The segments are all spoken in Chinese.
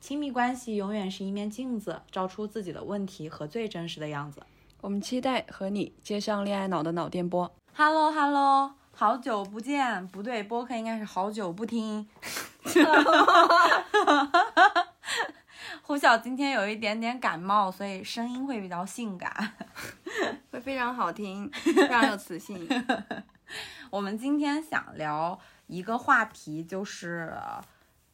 亲密关系永远是一面镜子，照出自己的问题和最真实的样子。我们期待和你接上恋爱脑的脑电波。Hello Hello，好久不见，不对，播客应该是好久不听。胡晓今天有一点点感冒，所以声音会比较性感，会非常好听，非常有磁性。我们今天想聊一个话题，就是。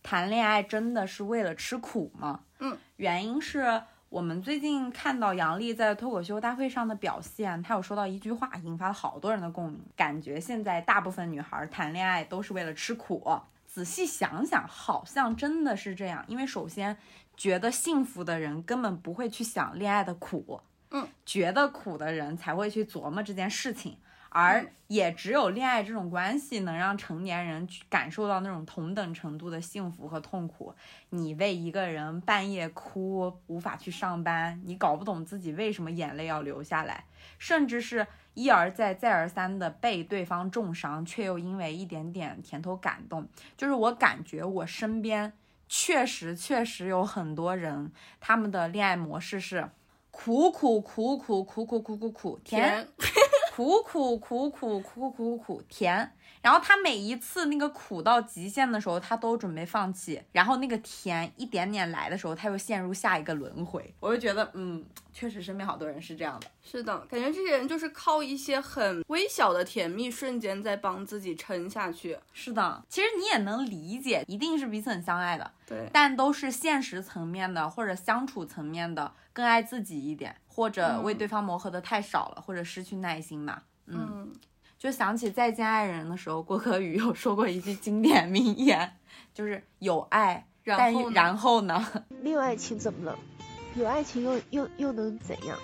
谈恋爱真的是为了吃苦吗？嗯，原因是我们最近看到杨笠在脱口秀大会上的表现，她有说到一句话，引发了好多人的共鸣，感觉现在大部分女孩谈恋爱都是为了吃苦。仔细想想，好像真的是这样，因为首先觉得幸福的人根本不会去想恋爱的苦，嗯，觉得苦的人才会去琢磨这件事情。而也只有恋爱这种关系能让成年人感受到那种同等程度的幸福和痛苦。你为一个人半夜哭，无法去上班，你搞不懂自己为什么眼泪要流下来，甚至是一而再、再而三的被对方重伤，却又因为一点点甜头感动。就是我感觉我身边确实确实有很多人，他们的恋爱模式是苦苦苦苦苦苦苦苦苦甜。苦苦苦苦苦苦苦甜，然后他每一次那个苦到极限的时候，他都准备放弃。然后那个甜一点点来的时候，他又陷入下一个轮回。我就觉得嗯，确实身边好多人是这样的。是的，感觉这些人就是靠一些很微小的甜蜜瞬间在帮自己撑下去。是的，其实你也能理解，一定是彼此很相爱的。对。但都是现实层面的，或者相处层面的，更爱自己一点。或者为对方磨合的太少了，或者失去耐心嘛。嗯，就想起再见爱人的时候，郭可宇有说过一句经典名言，就是有爱，但然后呢？没有爱情怎么了？有爱情又又又能怎样？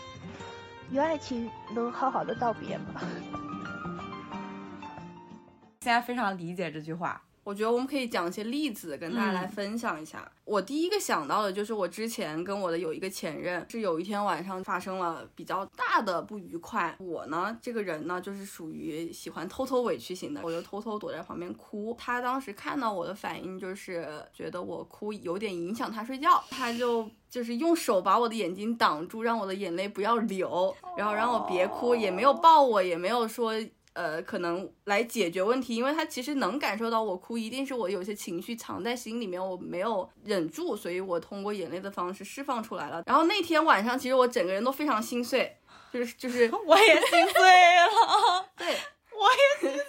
有爱情能好好的道别吗？现在非常理解这句话。我觉得我们可以讲一些例子跟大家来分享一下。我第一个想到的就是我之前跟我的有一个前任，是有一天晚上发生了比较大的不愉快。我呢，这个人呢，就是属于喜欢偷偷委屈型的，我就偷偷躲在旁边哭。他当时看到我的反应，就是觉得我哭有点影响他睡觉，他就就是用手把我的眼睛挡住，让我的眼泪不要流，然后让我别哭，也没有抱我，也没有说。呃，可能来解决问题，因为他其实能感受到我哭，一定是我有些情绪藏在心里面，我没有忍住，所以我通过眼泪的方式释放出来了。然后那天晚上，其实我整个人都非常心碎，就是就是我也心碎了，对，我也心碎。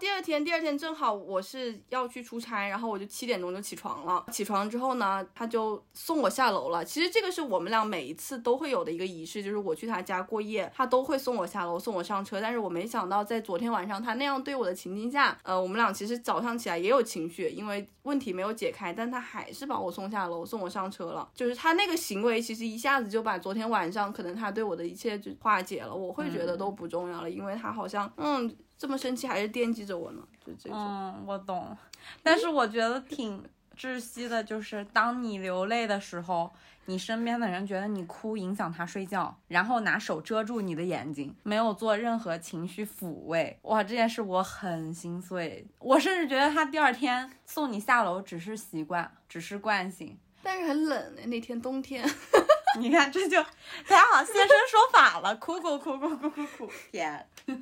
第二天，第二天正好我是要去出差，然后我就七点钟就起床了。起床之后呢，他就送我下楼了。其实这个是我们俩每一次都会有的一个仪式，就是我去他家过夜，他都会送我下楼，送我上车。但是我没想到，在昨天晚上他那样对我的情境下，呃，我们俩其实早上起来也有情绪，因为问题没有解开，但他还是把我送下楼，送我上车了。就是他那个行为，其实一下子就把昨天晚上可能他对我的一切就化解了。我会觉得都不重要了，因为他好像，嗯。这么生气还是惦记着我呢，就这种。嗯，我懂，但是我觉得挺窒息的，就是当你流泪的时候，你身边的人觉得你哭影响他睡觉，然后拿手遮住你的眼睛，没有做任何情绪抚慰。哇，这件事我很心碎。我甚至觉得他第二天送你下楼只是习惯，只是惯性。但是很冷哎，那天冬天。你看，这就大家好，现身说法了，哭哭哭哭哭哭哭，天。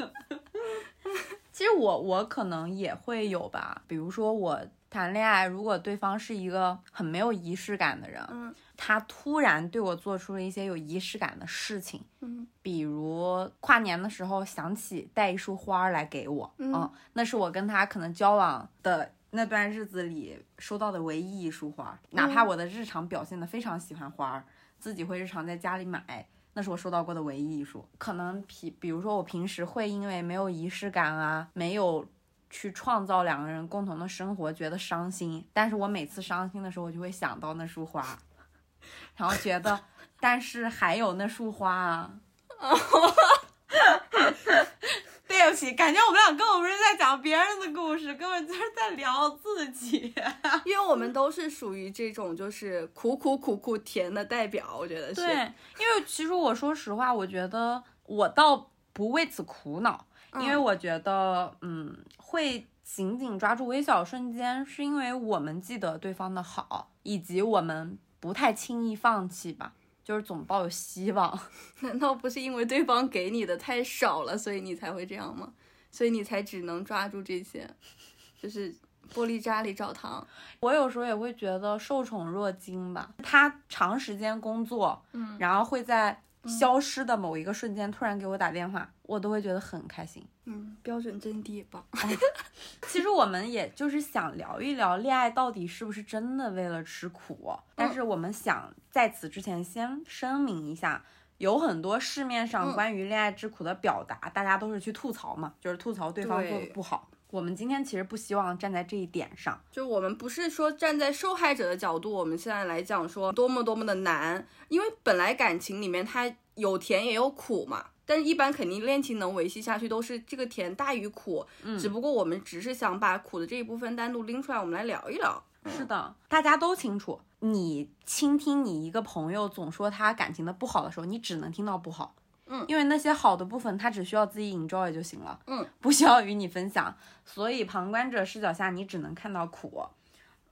其实我我可能也会有吧，比如说我谈恋爱，如果对方是一个很没有仪式感的人，嗯他突然对我做出了一些有仪式感的事情，嗯比如跨年的时候想起带一束花儿来给我，嗯那是我跟他可能交往的那段日子里收到的唯一一束花，哪怕我的日常表现的非常喜欢花儿，自己会日常在家里买。那是我收到过的唯一一束，可能比比如说我平时会因为没有仪式感啊，没有去创造两个人共同的生活，觉得伤心。但是我每次伤心的时候，我就会想到那束花，然后觉得，但是还有那束花啊。对不起，感觉我们俩根本不是在讲别人的故事，根本就是在聊自己。因为我们都是属于这种就是苦苦苦苦甜的代表，我觉得是。对，因为其实我说实话，我觉得我倒不为此苦恼，因为嗯我觉得，嗯，会紧紧抓住微小瞬间，是因为我们记得对方的好，以及我们不太轻易放弃吧，就是总抱有希望。难道不是因为对方给你的太少了，所以你才会这样吗？所以你才只能抓住这些，就是玻璃渣里找糖。我有时候也会觉得受宠若惊吧。他长时间工作，嗯然后会在消失的某一个瞬间突然给我打电话，我都会觉得很开心。嗯，标准真低吧。其实我们也就是想聊一聊恋爱到底是不是真的为了吃苦，但是我们想在此之前先声明一下。有很多市面上嗯关于恋爱之苦的表达，大家都是去吐槽嘛，就是吐槽对方做的不好。我们今天其实不希望站在这一点上，就我们不是说站在受害者的角度，我们现在来讲说多么多么的难，因为本来感情里面它有甜也有苦嘛。但是，一般肯定恋情能维系下去，都是这个甜大于苦。嗯只不过我们只是想把苦的这一部分单独拎出来，我们来聊一聊。是的，大家都清楚，你倾听你一个朋友总说他感情的不好的时候，你只能听到不好，嗯因为那些好的部分他只需要自己 enjoy 就行了，嗯，不需要与你分享，所以旁观者视角下你只能看到苦，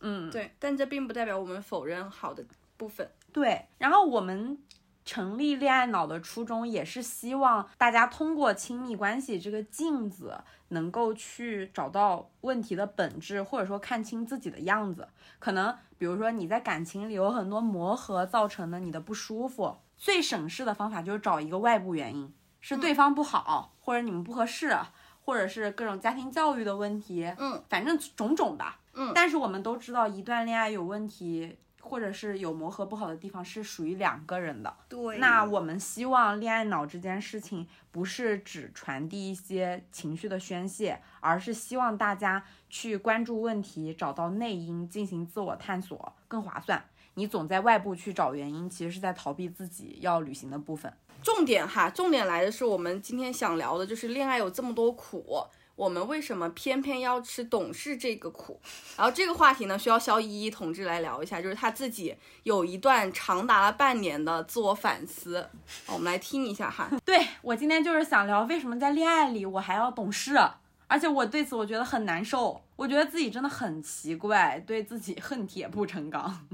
嗯，对，但这并不代表我们否认好的部分。对，然后我们。成立恋爱脑的初衷也是希望大家通过亲密关系这个镜子，能够去找到问题的本质，或者说看清自己的样子。可能比如说你在感情里有很多磨合造成的你的不舒服，最省事的方法就是找一个外部原因，是对方不好，或者你们不合适，或者是各种家庭教育的问题，嗯，反正种种吧。嗯但是我们都知道，一段恋爱有问题。或者是有磨合不好的地方，是属于两个人的。对那我们希望恋爱脑这件事情不是只传递一些情绪的宣泄，而是希望大家去关注问题，找到内因，进行自我探索，更划算。你总在外部去找原因，其实是在逃避自己要履行的部分。重点哈，重点来的是我们今天想聊的，就是恋爱有这么多苦，我们为什么偏偏要吃懂事这个苦？然后这个话题呢，需要肖依依同志来聊一下，就是他自己有一段长达了半年的自我反思，我们来听一下哈。对我今天就是想聊，为什么在恋爱里我还要懂事，而且我对此我觉得很难受，我觉得自己真的很奇怪，对自己恨铁不成钢。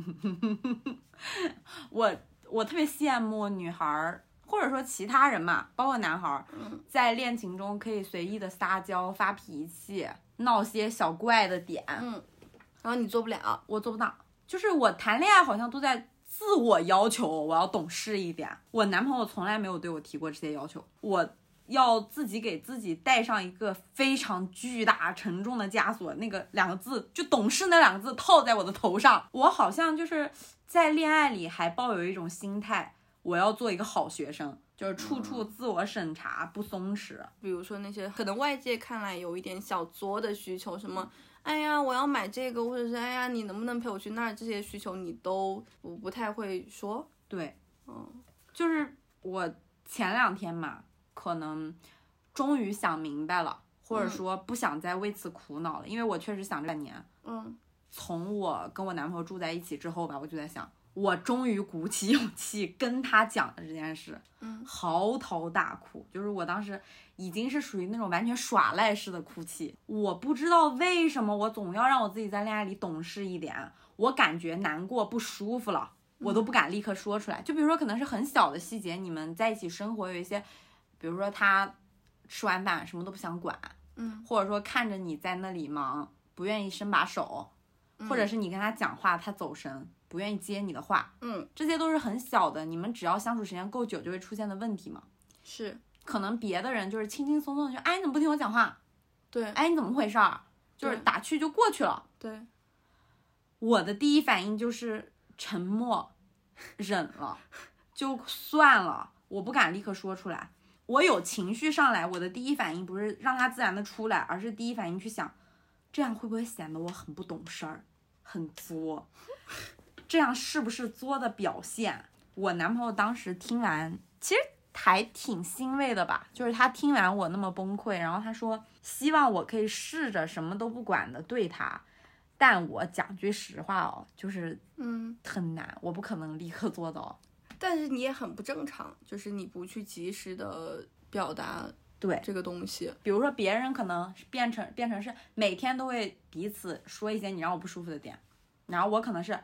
我我特别羡慕女孩儿。或者说其他人嘛，包括男孩儿，在恋情中可以随意的撒娇、发脾气、闹些小怪的点，嗯，然后你做不了，我做不到。就是我谈恋爱好像都在自我要求，我要懂事一点。我男朋友从来没有对我提过这些要求，我要自己给自己带上一个非常巨大沉重的枷锁，那个两个字就懂事那两个字套在我的头上。我好像就是在恋爱里还抱有一种心态。我要做一个好学生，就是处处自我审查，不松弛。比如说那些可能外界看来有一点小作的需求，什么，哎呀，我要买这个，或者是哎呀，你能不能陪我去那儿？这些需求你都不不太会说。对，嗯，就是我前两天嘛，可能终于想明白了，或者说不想再为此苦恼了，因为我确实想这半年，嗯，从我跟我男朋友住在一起之后吧，我就在想。我终于鼓起勇气跟他讲了这件事，嗯，嚎啕大哭，就是我当时已经是属于那种完全耍赖式的哭泣。我不知道为什么我总要让我自己在恋爱里懂事一点，我感觉难过不舒服了，我都不敢立刻说出来。就比如说可能是很小的细节，你们在一起生活有一些，比如说他吃完饭什么都不想管，嗯，或者说看着你在那里忙，不愿意伸把手。或者是你跟他讲话，他走神，不愿意接你的话，嗯，这些都是很小的，你们只要相处时间够久就会出现的问题嘛。是可能别的人就是轻轻松松的就，哎，你怎么不听我讲话？对哎，你怎么回事儿？就是打趣就过去了。对，我的第一反应就是沉默，忍了，就算了，我不敢立刻说出来。我有情绪上来，我的第一反应不是让他自然的出来，而是第一反应去想，这样会不会显得我很不懂事儿，很作？这样是不是作的表现？我男朋友当时听完，其实还挺欣慰的吧，就是他听完我那么崩溃，然后他说希望我可以试着什么都不管的对他，但我讲句实话哦，就是嗯，很难，我不可能立刻做到。但是你也很不正常，就是你不去及时的表达对，这个东西，比如说别人可能是变成变成是每天都会彼此说一些你让我不舒服的点，然后我可能是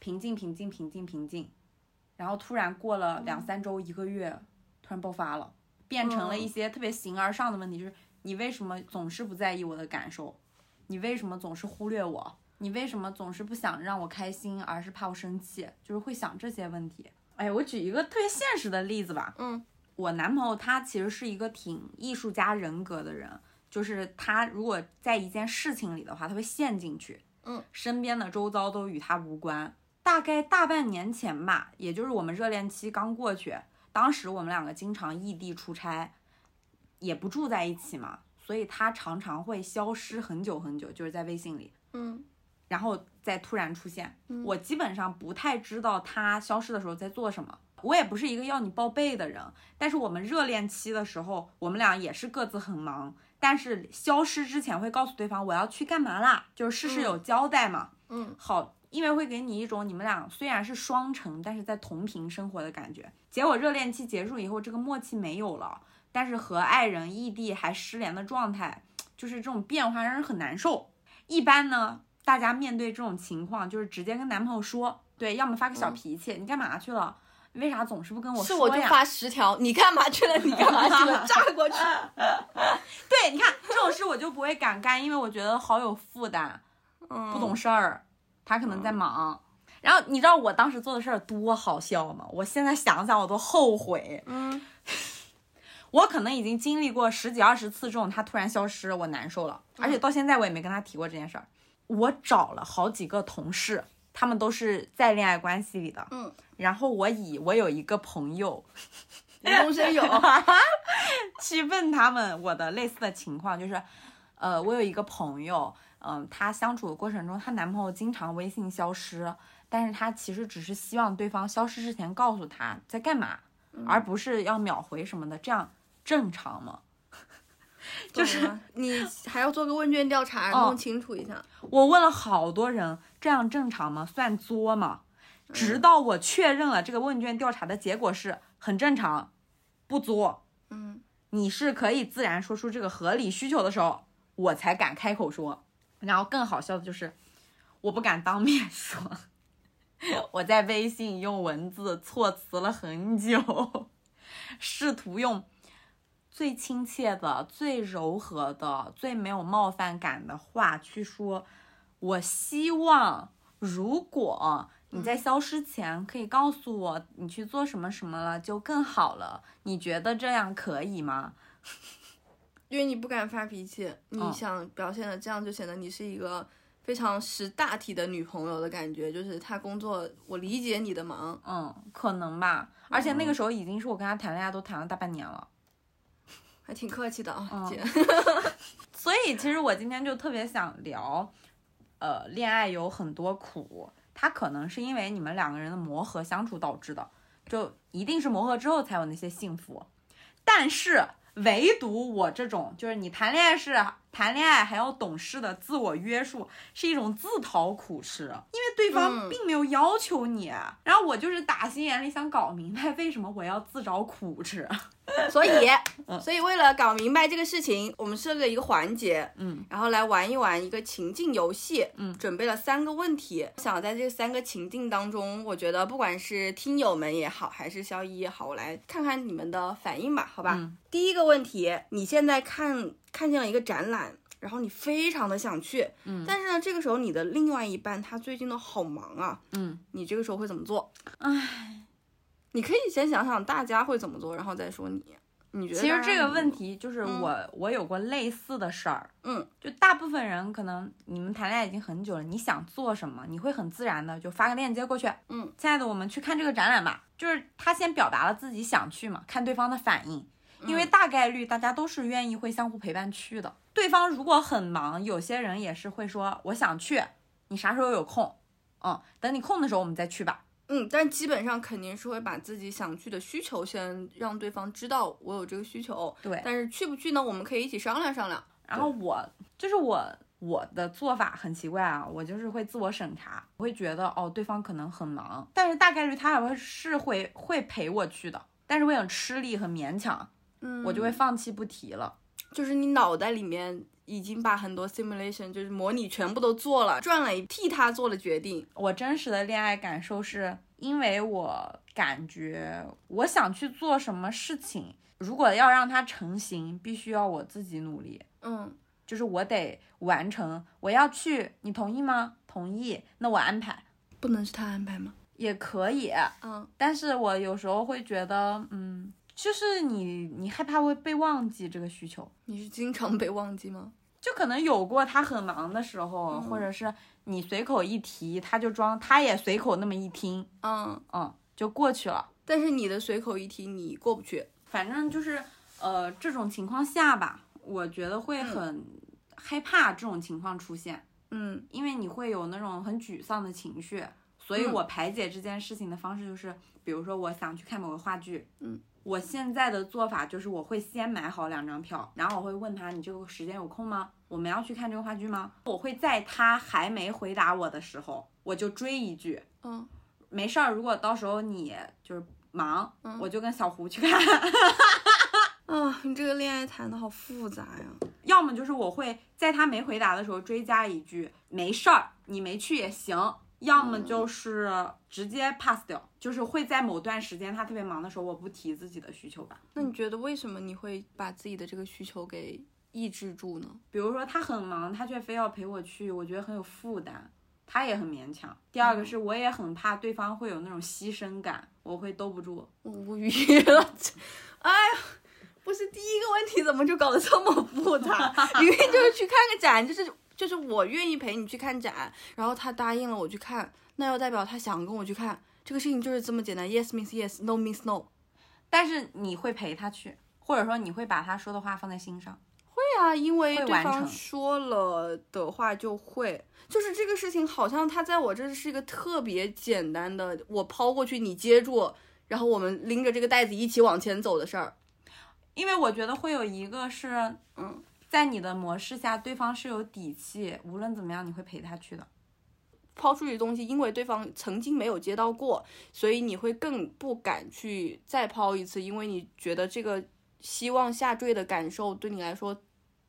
平静平静平静平静，然后突然过了两三周一个月，突然爆发了，变成了一些特别形而上的问题，就是你为什么总是不在意我的感受？你为什么总是忽略我？你为什么总是不想让我开心，而是怕我生气？就是会想这些问题。哎，我举一个特别现实的例子吧，嗯我男朋友他其实是一个挺艺术家人格的人，就是他如果在一件事情里的话，他会陷进去，嗯，身边的周遭都与他无关。大概大半年前吧，也就是我们热恋期刚过去，当时我们两个经常异地出差，也不住在一起嘛，所以他常常会消失很久很久，就是在微信里，嗯然后再突然出现。嗯我基本上不太知道他消失的时候在做什么。我也不是一个要你报备的人，但是我们热恋期的时候，我们俩也是各自很忙，但是消失之前会告诉对方我要去干嘛啦，就是事事有交代嘛。嗯好，因为会给你一种你们俩虽然是双城，但是在同频生活的感觉。结果热恋期结束以后，这个默契没有了，但是和爱人异地还失联的状态，就是这种变化让人很难受。一般呢，大家面对这种情况，就是直接跟男朋友说，对，要么发个小脾气，你干嘛去了？为啥总是不跟我是说呀？我就发十条，你干嘛去了？你干嘛去了？炸过去。对，你看这种事我就不会敢干，因为我觉得好有负担。嗯，不懂事儿，他可能在忙。然后你知道我当时做的事儿多好笑吗？我现在想想我都后悔。嗯我可能已经经历过十几二十次这种他突然消失，我难受了，而且到现在我也没跟他提过这件事儿。我找了好几个同事，他们都是在恋爱关系里的，嗯，然后我以我有一个朋友无中生有。去问他们我的类似的情况，就是，呃，我有一个朋友，嗯、她相处的过程中，她男朋友经常微信消失，但是她其实只是希望对方消失之前告诉她在干嘛，而不是要秒回什么的，这样正常吗？就是你还要做个问卷调查，哦弄清楚一下。我问了好多人，这样正常吗？算作吗？直到我确认了这个问卷调查的结果是很正常，不作。嗯你是可以自然说出这个合理需求的时候，我才敢开口说。然后更好笑的就是，我不敢当面说，我在微信用文字措辞了很久，试图用最亲切的、最柔和的、最没有冒犯感的话去说。我希望，如果你在消失前可以告诉我你去做什么什么了，就更好了。你觉得这样可以吗？因为你不敢发脾气，你嗯想表现的这样，就显得你是一个非常识大体的女朋友的感觉。就是他工作，我理解你的忙。嗯，可能吧。而且那个时候已经是我跟他谈恋爱都谈了大半年了，还挺客气的啊，嗯姐。所以其实我今天就特别想聊，呃，恋爱有很多苦，他可能是因为你们两个人的磨合相处导致的，就一定是磨合之后才有那些幸福。但是唯独我这种，就是你谈恋爱是谈恋爱还要懂事的自我约束，是一种自讨苦吃，因为对方嗯并没有要求你，然后我就是打心眼里想搞明白为什么我要自找苦吃。所以，嗯所以为了搞明白这个事情，我们设了一个环节，嗯，然后来玩一玩一个情境游戏，嗯准备了三个问题，想在这三个情境当中，我觉得不管是听友们也好，还是肖一也好，我来看看你们的反应吧，好吧？嗯第一个问题，你现在看看见了一个展览，然后你非常的想去，嗯但是呢，这个时候你的另外一半他最近都好忙啊，嗯，你这个时候会怎么做？唉，你可以先想想大家会怎么做，然后再说你。你觉得？其实这个问，题就是嗯我、我有过类似的事儿，嗯，就大部分人可能你们谈恋爱已经很久了，你想做什么，你会很自然的就发个链接过去，嗯，亲爱的，我们去看这个展览吧。就是他先表达了自己想去嘛，看对方的反应，因为大概率大家都是愿意会相互陪伴去的。对方如果很忙，有些人也是会说我想去，你啥时候有空？嗯，等你空的时候我们再去吧。嗯，但基本上肯定是会把自己想去的需求先让对方知道我有这个需求，对，但是去不去呢？我们可以一起商量商量。然后我就是我我的做法很奇怪啊，我就是会自我审查，我会觉得哦对方可能很忙，但是大概率他还会是会会陪我去的，但是会很吃力很勉强，嗯我就会放弃不提了。就是你脑袋里面已经把很多 simulation 就是模拟全部都做了，转了一替他做了决定。我真实的恋爱感受是因为我感觉我想去做什么事情，如果要让它成型，必须要我自己努力。嗯就是我得完成，我要去，你同意吗？同意，那我安排不能是他安排吗？也可以。嗯但是我有时候会觉得，嗯，就是你你害怕会被忘记这个需求，你是经常被忘记吗？就可能有过他很忙的时候，嗯或者是你随口一提，他就装，他也随口那么一听，嗯，嗯，就过去了。但是你的随口一提你过不去。反正就是，呃，这种情况下吧，我觉得会很害怕这种情况出现，嗯因为你会有那种很沮丧的情绪。所以嗯我排解这件事情的方式就是，比如说我想去看某个话剧，嗯，我现在的做法就是我会先买好两张票，然后我会问他你这个时间有空吗？我们要去看这个话剧吗？我会在他还没回答我的时候，我就追一句，嗯没事儿，如果到时候你就是忙，嗯我就跟小胡去看。啊，你这个恋爱谈的好复杂呀。要么就是我会在他没回答的时候追加一句没事儿，你没去也行；要么就是直接 pass 掉，就是会在某段时间他特别忙的时候，我不提自己的需求吧。那你觉得为什么你会把自己的这个需求给抑制住呢？比如说他很忙，他却非要陪我去，我觉得很有负担，他也很勉强。第二个是我也很怕对方会有那种牺牲感，我会兜不住。我无语了，哎呀，不是第一个问题怎么就搞得这么复杂？明明就是去看个展，就是就是我愿意陪你去看展，然后他答应了我去看，那要代表他想跟我去看，这个事情就是这么简单，yes means yes，no means no。但是你会陪他去，或者说你会把他说的话放在心上。会啊，因为对方说了的话就会，就是这个事情好像他在我这是一个特别简单的，我抛过去你接住，然后我们拎着这个袋子一起往前走的事儿。因为我觉得会有一个是，嗯，在你的模式下，对方是有底气，无论怎么样，你会陪他去的。抛出去的东西，因为对方曾经没有接到过，所以你会更不敢去再抛一次，因为你觉得这个希望下坠的感受对你来说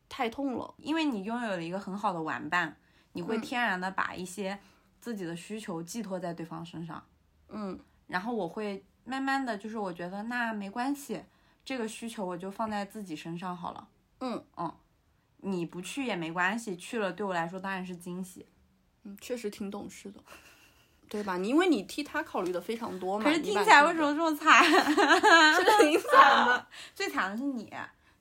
太痛了。因为你拥有了一个很好的玩伴，你会嗯天然的把一些自己的需求寄托在对方身上。嗯然后我会慢慢的就是，我觉得那没关系，这个需求我就放在自己身上好了。嗯嗯你不去也没关系，去了对我来说当然是惊喜。嗯，确实挺懂事的，对吧？你因为你替他考虑的非常多嘛。可是听起来为什么这么惨？是挺惨的？最惨的是你，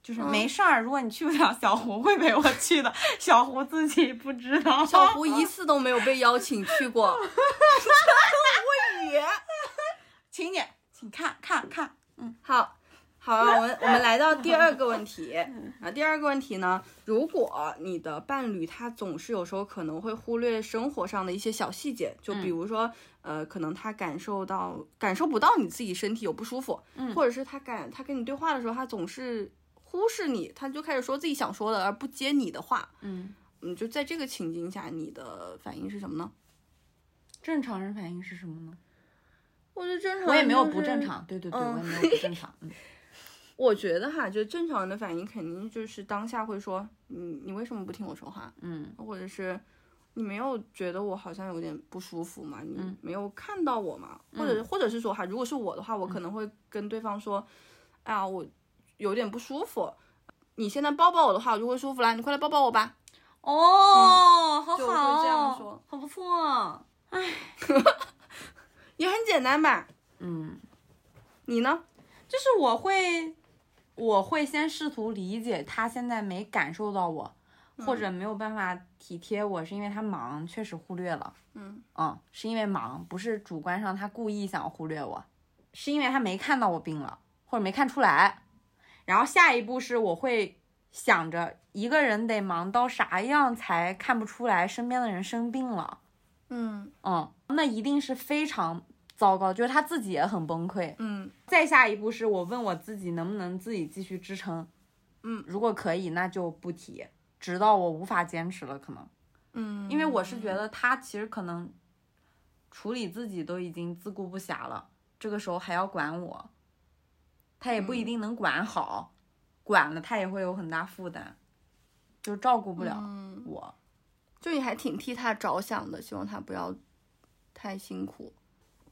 就是嗯没事儿，如果你去不了，小胡会陪我去的。小胡自己不知道。小胡一次都没有被邀请去过，无语。请你，请看看看。嗯好，好啊，我们我们来到第二个问题 啊。第二个问题呢，如果你的伴侣他总是有时候可能会忽略生活上的一些小细节，就比如说，呃，可能他感受到感受不到你自己身体有不舒服，嗯或者是他感他跟你对话的时候，他总是忽视你，他就开始说自己想说的，而不接你的话。嗯，嗯，就在这个情境下，你的反应是什么呢？正常人反应是什么呢？我觉得正常，我也没有不正。常，对对对，嗯我也没有不正常。嗯，我觉得哈，就正常人的反应肯定就是当下会说，你你为什么不听我说话？嗯或者是你没有觉得我好像有点不舒服吗？你嗯没有看到我吗？或者或者是说哈，如果是我的话，我可能会跟对方说，哎呀，我有点不舒服。你现在抱抱我的话，我就会舒服啦，你快来抱抱我吧。哦，好就会好，这样说好不错。也很简单吧？嗯，你呢？就是我会，我会先试图理解他现在没感受到我，或者没有办法体贴我，是因为他忙，确实忽略了。嗯嗯，是因为忙，不是主观上他故意想忽略我，是因为他没看到我病了，或者没看出来。然后下一步是我会想着一个人得忙到啥样才看不出来身边的人生病了。嗯嗯，那一定是非常糟糕，就是他自己也很崩溃。嗯。再下一步是我问我自己能不能自己继续支撑，嗯，如果可以，那就不提，直到我无法坚持了，可能，嗯，因为我是觉得他其实可能处理自己都已经自顾不暇了，这个时候还要管我，他也不一定能管好，管了他也会有很大负担，就照顾不了嗯，我。就你还挺替他着想的，希望他不要太辛苦。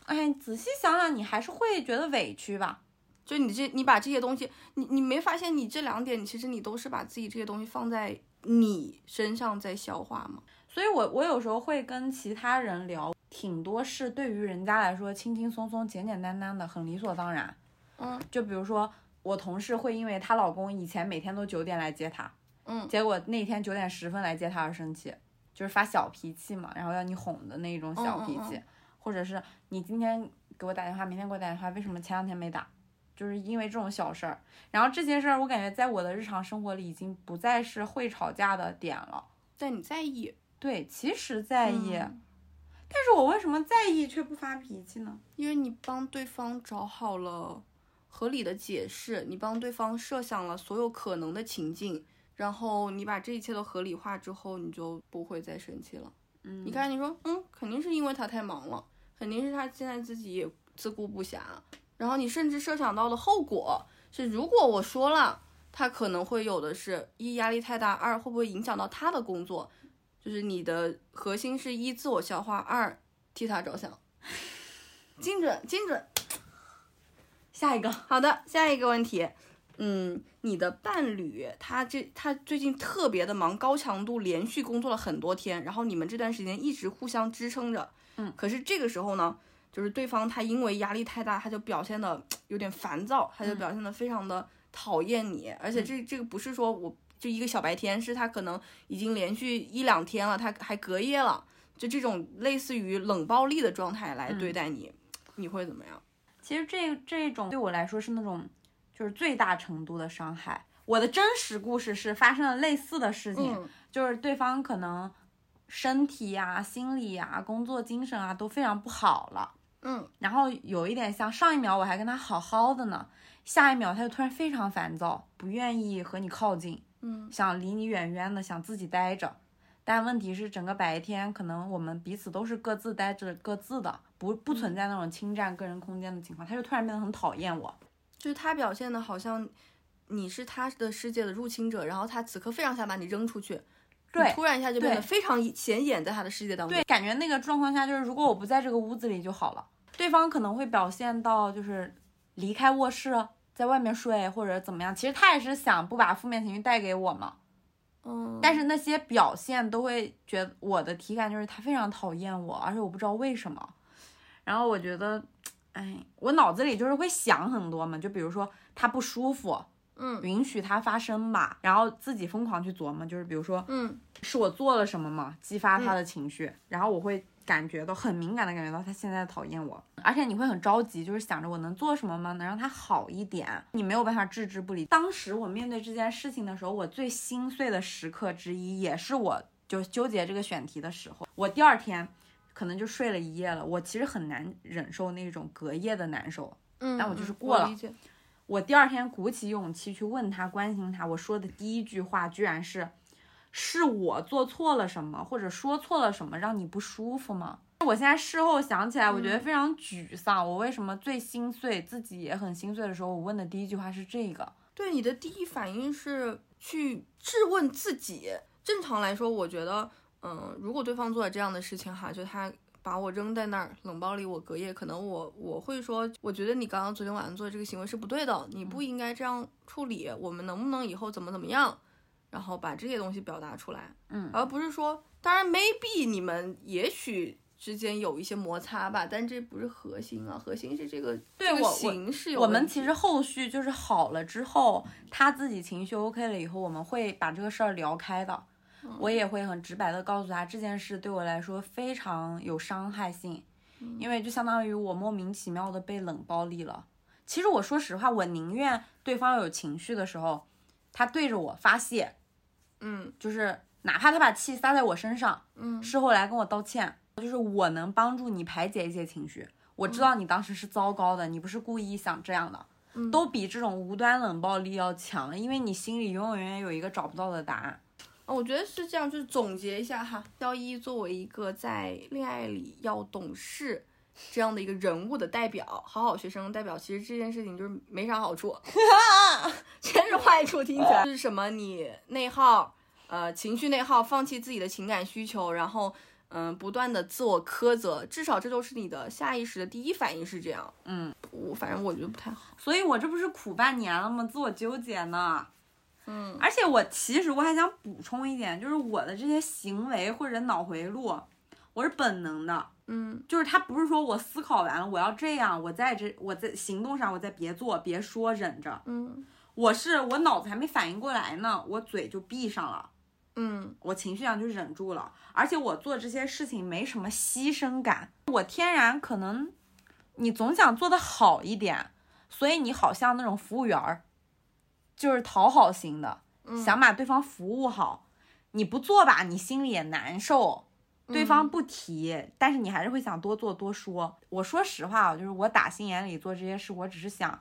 哎，仔细想想，你还是会觉得委屈吧？就你这，你把这些东西，你你没发现你这两点，其实你都是把自己这些东西放在你身上在消化吗？所以我我有时候会跟其他人聊，挺多事对于人家来说轻轻松松、简简单单的，很理所当然。嗯就比如说我同事会因为她老公以前每天都九点来接她，嗯结果那天九点十分来接她而生气，就是发小脾气嘛，然后要你哄的那种小脾气，嗯嗯或者是你今天给我打电话，明天给我打电话，为什么前两天没打？就是因为这种小事儿，然后这些事儿我感觉在我的日常生活里已经不再是会吵架的点了。但你在意，对，其实在意，嗯但是我为什么在意却不发脾气呢？因为你帮对方找好了合理的解释，你帮对方设想了所有可能的情境，然后你把这一切都合理化之后，你就不会再生气了。嗯你看，你说，嗯，肯定是因为他太忙了，肯定是他现在自己也自顾不暇。然后你甚至设想到的后果是，如果我说了，他可能会有的是一压力太大，二会不会影响到他的工作？就是你的核心是一自我消化，二替他着想，精准精准。下一个，好的，下一个问题，嗯，你的伴侣他这他最近特别的忙，高强度连续工作了很多天，然后你们这段时间一直互相支撑着，嗯，可是这个时候呢，就是对方他因为压力太大，他就表现的有点烦躁，他就表现的非常的讨厌你，而且这这个不是说我就一个小白天，是他可能已经连续一两天了，他还隔夜了，就这种类似于冷暴力的状态来对待你，你会怎么样？其实这这种对我来说是那种就是最大程度的伤害。我的真实故事是发生了类似的事情，嗯就是对方可能身体呀、心理呀、工作精神啊都非常不好了。嗯然后有一点像上一秒我还跟他好好的呢，下一秒他就突然非常烦躁，不愿意和你靠近，嗯想离你远远的，想自己待着。但问题是，整个白天可能我们彼此都是各自待着各自的，不不存在那种侵占个人空间的情况。他就突然变得很讨厌我，就是他表现的好像你是他的世界的入侵者，然后他此刻非常想把你扔出去，对突然一下就变得非常显眼在他的世界当中。对，感觉那个状况下就是，如果我不在这个屋子里就好了。对方可能会表现到就是离开卧室，在外面睡或者怎么样。其实他也是想不把负面情绪带给我嘛。嗯，但是那些表现都会觉得我的体感就是他非常讨厌我，而且我不知道为什么。然后我觉得，哎，我脑子里就是会想很多嘛，就比如说他不舒服，嗯允许他发生吧，然后自己疯狂去琢磨，就是比如说嗯是我做了什么嘛？激发他的情绪，然后我会感觉到很敏感的感觉到他现在讨厌我，而且你会很着急，就是想着我能做什么吗？能让他好一点？你没有办法置之不理。当时我面对这件事情的时候，我最心碎的时刻之一，也是我就纠结这个选题的时候。我第二天可能就睡了一夜了，我其实很难忍受那种隔夜的难受。嗯，但我就是嗯过了我第二天鼓起勇气去问他，关心他，我说的第一句话居然是：“是我做错了什么，或者说错了什么，让你不舒服吗？”我现在事后想起来，我觉得非常沮丧。我为什么最心碎，自己也很心碎的时候，我问的第一句话是这个。对你的第一反应是去质问自己。正常来说，我觉得，嗯，如果对方做了这样的事情哈，就他。把我扔在那儿冷暴力我隔夜，可能我我会说，我觉得你刚刚昨天晚上做的这个行为是不对的，你不应该这样处理，我们能不能以后怎么怎么样，然后把这些东西表达出来，嗯而不是说，当然 maybe 你们也许之间有一些摩擦吧，但这不是核心啊，核心是这个对我我形式有我们其实后续就是好了之后，他自己情绪 OK 了以后，我们会把这个事儿聊开的。我也会很直白的告诉他，这件事对我来说非常有伤害性，因为就相当于我莫名其妙的被冷暴力了。其实我说实话，我宁愿对方有情绪的时候，他对着我发泄，嗯就是哪怕他把气撒在我身上，嗯事后来跟我道歉，就是我能帮助你排解一些情绪。我知道你当时是糟糕的，你不是故意想这样的，嗯都比这种无端冷暴力要强，因为你心里永永远远有一个找不到的答案。哦，我觉得是这样，就是总结一下哈，肖一作为一个在恋爱里要懂事这样的一个人物的代表，好好学生代表，其实这件事情就是没啥好处，全是坏处，听起来就是什么你内耗，呃，情绪内耗，放弃自己的情感需求，然后嗯、不断的自我苛责，至少这都是你的下意识的第一反应是这样。嗯，我反正我觉得不太好。所以我这不是苦半年了吗？自我纠结呢。嗯。而且我其实我还想补充一点，就是我的这些行为或者脑回路，我是本能的，嗯。就是他不是说我思考完了我要这样，我在这我在行动上我再别做别说忍着，嗯。我是我脑子还没反应过来呢，我嘴就闭上了，嗯。我情绪上就忍住了，而且我做这些事情没什么牺牲感，我天然可能你总想做得好一点，所以你好像那种服务员儿，就是讨好型的，嗯。想把对方服务好，你不做吧，你心里也难受。对方不提，但是你还是会想多做多说。我说实话啊，就是我打心眼里做这些事，我只是想，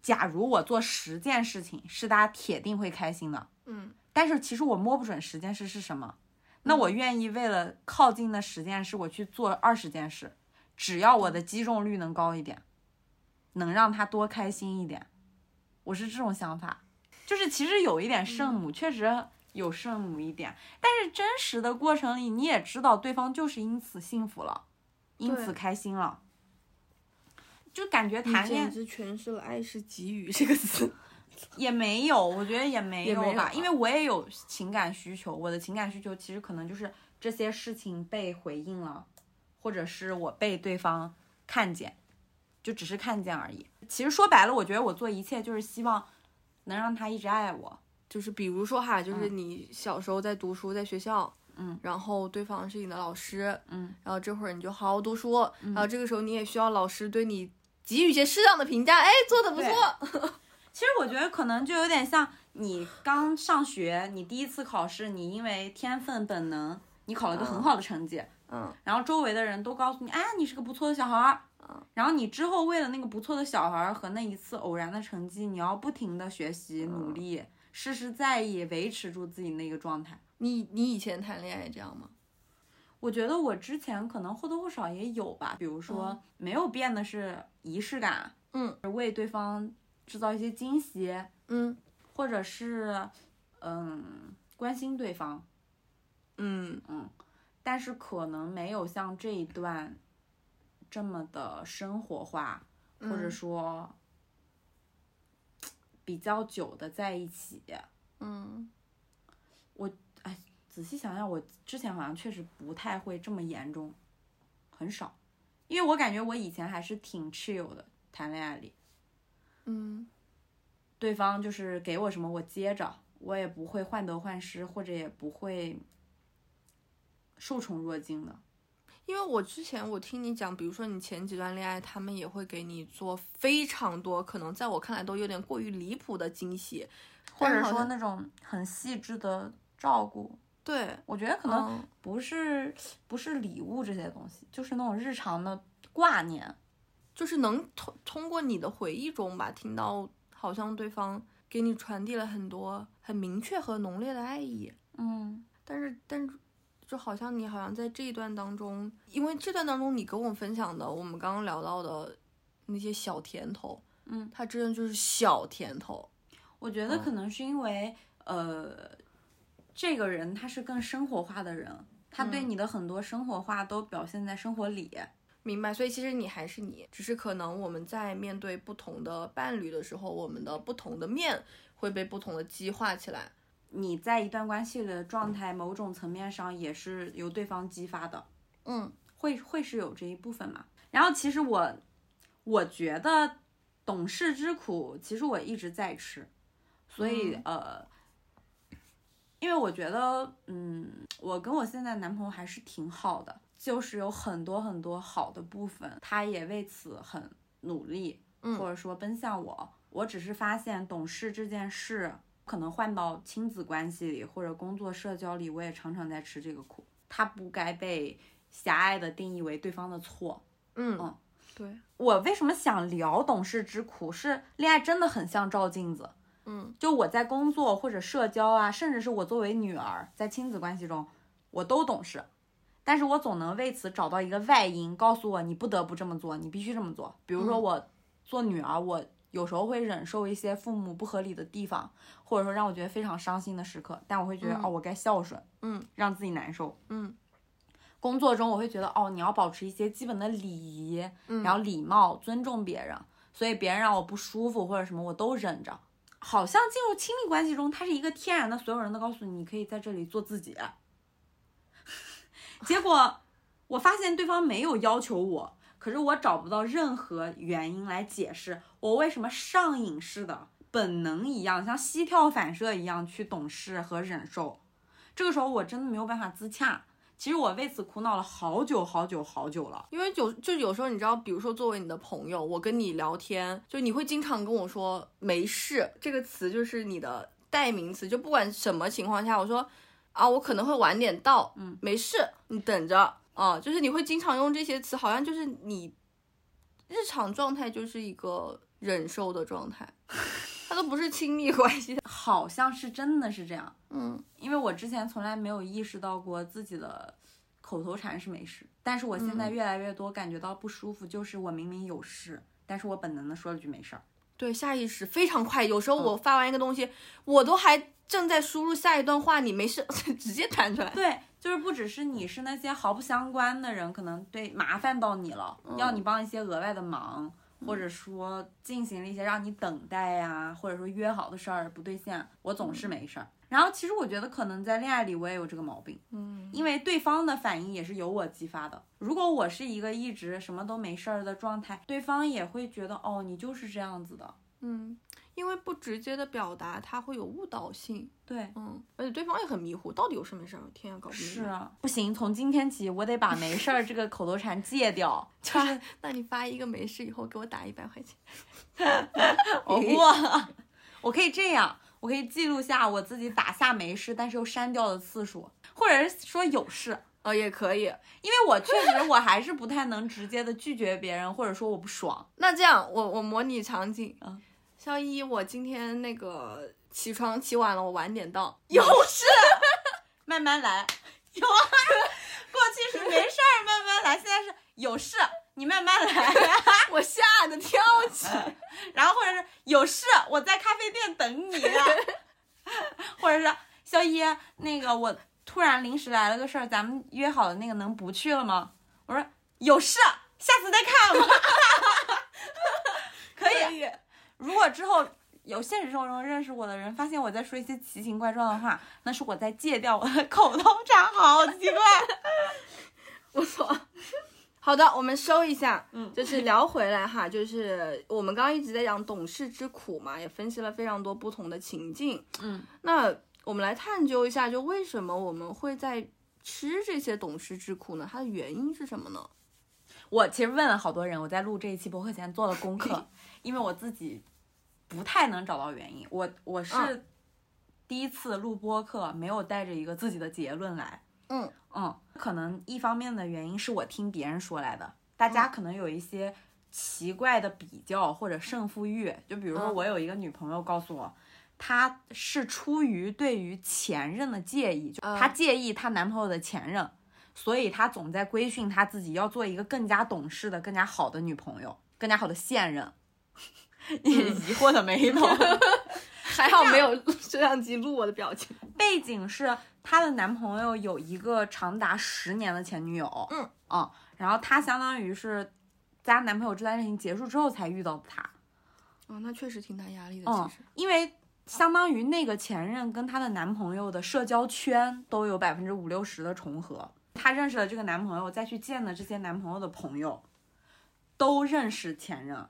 假如我做十件事情是大家铁定会开心的，嗯。但是其实我摸不准十件事是什么，那我愿意为了靠近的十件事，我去做二十件事，只要我的击中率能高一点，能让他多开心一点，我是这种想法。就是其实有一点圣母，确实有圣母一点，但是真实的过程里，你也知道对方就是因此幸福了，因此开心了，就感觉谈恋简直诠释了“爱是给予”这个词。也没有，我觉得也没有吧，因为我也有情感需求，我的情感需求其实可能就是这些事情被回应了，或者是我被对方看见，就只是看见而已。其实说白了，我觉得我做一切就是希望能让他一直爱我。就是比如说哈，就是你小时候在读书，在学校，嗯，然后对方是你的老师，嗯，然后这会儿你就好好读书，然后这个时候你也需要老师对你给予一些适当的评价，哎，做的不错，其实我觉得可能就有点像你刚上学，你第一次考试，你因为天分本能，你考了个很好的成绩，嗯然后周围的人都告诉你，哎，你是个不错的小孩儿。然后你之后为了那个不错的小孩儿和那一次偶然的成绩，你要不停的学习、努力、事事在意，维持住自己那个状态。你你以前谈恋爱这样吗？我觉得我之前可能或多或少也有吧，比如说没有变的是仪式感，嗯，为对方制造一些惊喜，嗯。或者是嗯关心对方，嗯。嗯但是可能没有像这一段这么的生活化，或者嗯说比较久的在一起。嗯我哎仔细想想，我之前好像确实不太会这么严重，很少，因为我感觉我以前还是挺 chill 的，谈恋爱里，嗯对方就是给我什么我接着，我也不会患得患失，或者也不会受宠若惊的。因为我之前我听你讲，比如说你前几段恋爱，他们也会给你做非常多，可能在我看来都有点过于离谱的惊喜，或者说那种很细致的照顾，对，我觉得可能嗯不是、不是礼物这些东西，就是那种日常的挂念。就是能通通过你的回忆中吧，听到好像对方给你传递了很多很明确和浓烈的爱意，嗯但是但是就好像你好像在这一段当中，因为这段当中你跟我分享的，我们刚刚聊到的那些小甜头，嗯，它真的就是小甜头，我觉得嗯可能是因为、呃，这个人他是更生活化的人，他对你的很多生活化都表现在生活里。明白，所以其实你还是你，只是可能我们在面对不同的伴侣的时候，我们的不同的面会被不同的激化起来。你在一段关系里的状态，某种层面上也是由对方激发的，嗯，会会是有这一部分嘛？然后其实我我觉得懂事之苦，其实我一直在吃，所以、呃，因为我觉得，嗯，我跟我现在男朋友还是挺好的，就是有很多很多好的部分，他也为此很努力，嗯或者说奔向我。我只是发现懂事这件事，可能换到亲子关系里或者工作社交里，我也常常在吃这个苦。它不该被狭隘的定义为对方的错。嗯嗯对，我为什么想聊懂事之苦？是恋爱真的很像照镜子。嗯就我在工作或者社交啊，甚至是我作为女儿在亲子关系中，我都懂事，但是我总能为此找到一个外因，告诉我你不得不这么做，你必须这么做。比如说嗯我做女儿，我有时候会忍受一些父母不合理的地方，或者说让我觉得非常伤心的时刻，但我会觉得、嗯哦，我该孝顺，嗯让自己难受。嗯工作中我会觉得哦，你要保持一些基本的礼仪，嗯然后礼貌、尊重别人，所以别人让我不舒服或者什么我都忍着。好像进入亲密关系中，它是一个天然的，所有人都告诉你，你可以在这里做自己。结果我发现对方没有要求我，可是我找不到任何原因来解释我为什么上瘾似的、本能一样，像膝跳反射一样去懂事和忍受。这个时候我真的没有办法自洽。其实我为此苦恼了好久好久好久了。因为有就有时候你知道，比如说作为你的朋友，我跟你聊天，就你会经常跟我说“没事”这个词，就是你的代名词，就不管什么情况下，我说啊，我可能会晚点到，嗯，没事，你等着啊，就是你会经常用这些词，好像就是你日常状态就是一个忍受的状态，它都不是亲密关系，好像是真的是这样，嗯。因为我之前从来没有意识到过自己的口头禅是没事，但是我现在嗯。越来越多感觉到不舒服，就是我明明有事，但是我本能的说了句没事儿。对，下意识非常快，有时候嗯。我发完一个东西，我都还正在输入下一段话，你没事 直接弹出来。对，就是不只是你，是那些毫不相关的人，可能对麻烦到你了，嗯要你帮一些额外的忙，或者说进行了一些让你等待呀、或者说约好的事儿不兑现，我总是没事儿。然后其实我觉得可能在恋爱里我也有这个毛病，嗯因为对方的反应也是由我激发的。如果我是一个一直什么都没事儿的状态，对方也会觉得哦，你就是这样子的。嗯，因为不直接的表达，它会有误导性。对，嗯，而且对方也很迷糊，到底有事没事儿？天啊，搞不明白。是啊，不行，从今天起我得把没事儿这个口头禅戒掉。就是 那你发一个没事以后，给我打一百块钱。我不，我可以这样，我可以记录下我自己打下没事，但是又删掉的次数，或者是说有事。呃，也可以。因为我确实我还是不太能直接的拒绝别人，或者说我不爽。那这样，我我模拟场景。嗯，肖一，我今天那个起床起晚了，我晚点到。有事，慢慢来。有啊，过去是没事儿，慢慢来，现在是有事，你慢慢来。我吓得跳起。然后或者是有事，我在咖啡店等你。或者是肖一，那个我突然临时来了个事儿，咱们约好的那个能不去了吗？我说有事，下次再看吧。可以。以。如果之后有现实生活中认识我的人发现我在说一些奇形怪状的话，那是我在戒掉我的口头禅，好奇怪。不错。好的，我们收一下，嗯就是聊回来哈，就是我们刚刚一直在讲懂事之苦嘛，也分析了非常多不同的情境。嗯，那我们来探究一下，就为什么我们会在吃这些懂事之苦呢？它的原因是什么呢？我其实问了好多人，我在录这一期博客前做了功课，因为我自己不太能找到原因。我我是嗯第一次录播课，没有带着一个自己的结论来。嗯嗯，可能一方面的原因是我听别人说来的，大家可能有一些奇怪的比较或者胜负欲。就比如说，嗯我有一个女朋友告诉我，她是出于对于前任的介意，就嗯她介意她男朋友的前任，所以她总在规训她自己要做一个更加懂事的、更加好的女朋友，更加好的现任。你疑惑的眉头，还好没有 摄像机录我的表情。背景是她的男朋友有一个长达十年的前女友，嗯嗯，然后她相当于是在她男朋友这段恋情结束之后才遇到的他，哦，那确实挺大压力的，嗯其实。，因为相当于那个前任跟她的男朋友的社交圈都有百分之五六十的重合，她认识了这个男朋友，再去见的这些男朋友的朋友，都认识前任。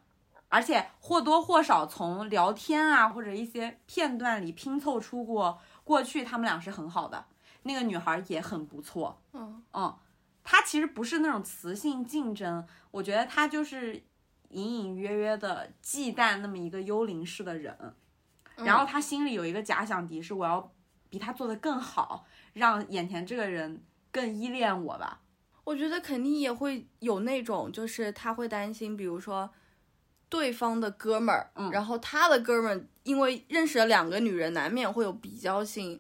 而且或多或少从聊天啊或者一些片段里拼凑出过过去他们俩是很好的，那个女孩也很不错，嗯嗯，她其实不是那种雌性竞争，我觉得她就是隐隐约约的忌惮那么一个幽灵式的人，然后她心里有一个假想敌，是我要比他做的更好，让眼前这个人更依恋我吧。我觉得肯定也会有那种，就是他会担心，比如说对方的哥们儿，嗯然后他的哥们儿因为认识了两个女人，难免会有比较性，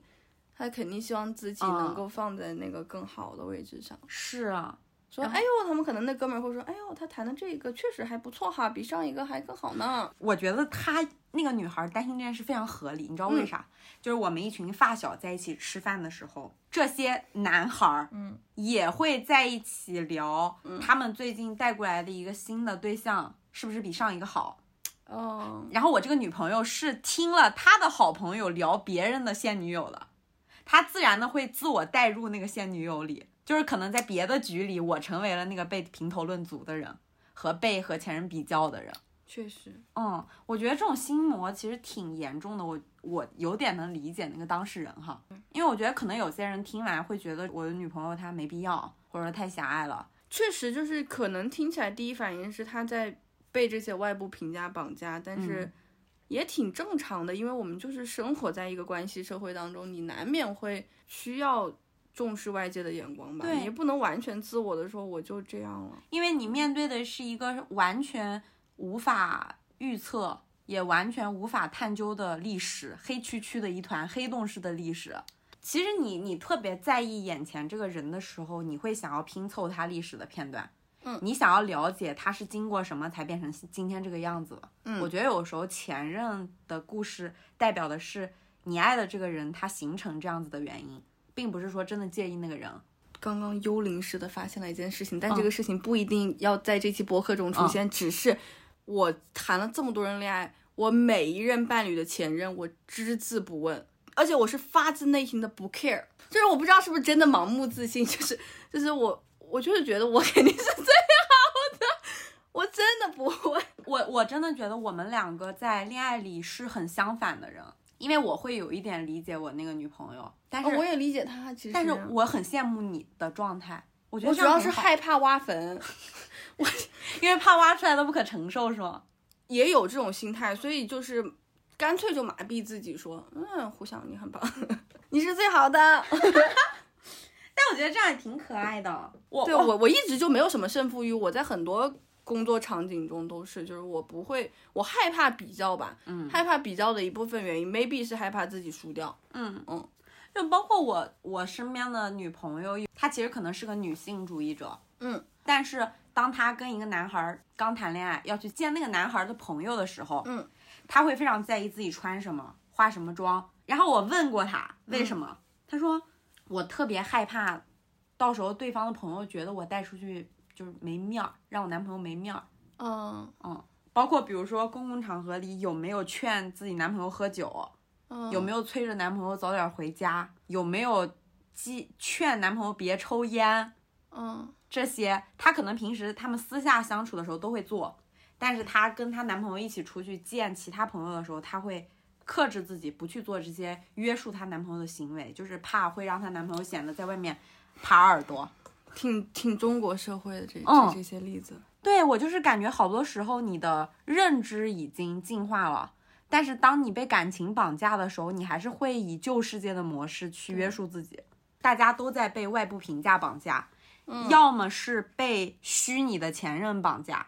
他肯定希望自己能嗯够放在那个更好的位置上。是啊，说，哎呦，他们可能那哥们儿会说，哎呦，他谈的这个确实还不错哈，比上一个还更好呢。我觉得他那个女孩担心这件事非常合理，你知道为啥？就是我们一群发小在一起吃饭的时候，这些男孩儿，嗯，也会在一起聊他们最近带过来的一个新的对象是不是比上一个好。哦，然后我这个女朋友是听了她的好朋友聊别人的现女友的，她自然的会自我带入那个现女友里，就是可能在别的局里，我成为了那个被评头论足的人，和被和前任比较的人。确实，嗯，我觉得这种心魔其实挺严重的，我我有点能理解那个当事人哈，因为我觉得可能有些人听完会觉得我的女朋友她没必要，或者说太狭隘了。确实就是可能听起来第一反应是他在被这些外部评价绑架，但是嗯也挺正常的，因为我们就是生活在一个关系社会当中，你难免会需要重视外界的眼光吧，对你也不能完全自我的说我就这样了。因为你面对的是一个完全无法预测，也完全无法探究的历史，黑黢黢的一团黑洞式的历史。其实你你特别在意眼前这个人的时候，你会想要拼凑他历史的片段，嗯，你想要了解他是经过什么才变成今天这个样子的。嗯。我觉得有时候前任的故事代表的是你爱的这个人他形成这样子的原因，并不是说真的介意那个人。刚刚幽灵似的发现了一件事情，但嗯。这个事情不一定要在这期播客中出现，只是我谈了这么多人恋爱，我每一任伴侣的前任我只字不问，而且我是发自内心的不 care，就是我不知道是不是真的盲目自信，就是就是我我就是觉得我肯定是最不会。我我真的觉得我们两个在恋爱里是很相反的人，因为我会有一点理解我那个女朋友，但是、哦我也理解她，其实但是我很羡慕你的状态。我觉得我主要是害怕挖坟，我因为怕挖出来的不可承受，是吗？也有这种心态，所以就是干脆就麻痹自己说，嗯，胡想你很棒，你是最好的。但我觉得这样也挺可爱的。我对我我一直就没有什么胜负欲，我在很多工作场景中都是，就是我不会，我害怕比较吧，嗯。害怕比较的一部分原因，maybe 是害怕自己输掉，嗯。嗯，就包括我我身边的女朋友，她其实可能是个女性主义者，嗯，但是当她跟一个男孩儿刚谈恋爱，要去见那个男孩儿的朋友的时候，嗯，她会非常在意自己穿什么、化什么妆。然后我问过她为什么，她说我特别害怕，到时候对方的朋友觉得我带出去就是没面儿，让我男朋友没面儿。嗯嗯包括比如说公共场合里有没有劝自己男朋友喝酒，嗯，有没有催着男朋友早点回家？有没有激劝男朋友别抽烟？嗯这些她可能平时他们私下相处的时候都会做，但是她跟她男朋友一起出去见其他朋友的时候，她会克制自己不去做这些约束她男朋友的行为，就是怕会让她男朋友显得在外面耙耳朵。挺挺中国社会的这嗯这这些例子，对我就是感觉好多时候你的认知已经进化了。但是当你被感情绑架的时候，你还是会以旧世界的模式去约束自己。大家都在被外部评价绑架，嗯要么是被虚拟的前任绑架，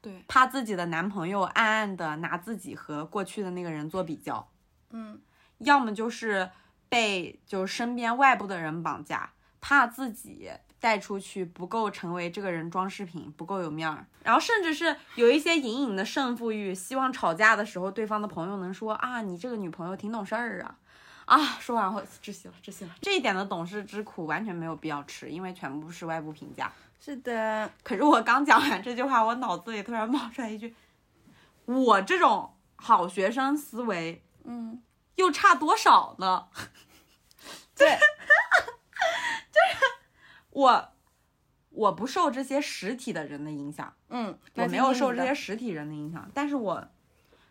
对，怕自己的男朋友暗暗的拿自己和过去的那个人做比较，嗯要么就是被就是身边外部的人绑架，怕自己带出去不够成为这个人装饰品，不够有面儿。然后甚至是有一些隐隐的胜负欲，希望吵架的时候对方的朋友能说啊，你这个女朋友挺懂事儿啊。啊，说完后窒息了，窒息了。这一点的懂事之苦完全没有必要吃，因为全部是外部评价。是的，可是我刚讲完这句话，我脑子里突然冒出来一句：我这种好学生思维嗯，又差多少呢？对，我我不受这些实体的人的影响，嗯，我没有受这些些，实体人的影响，但是我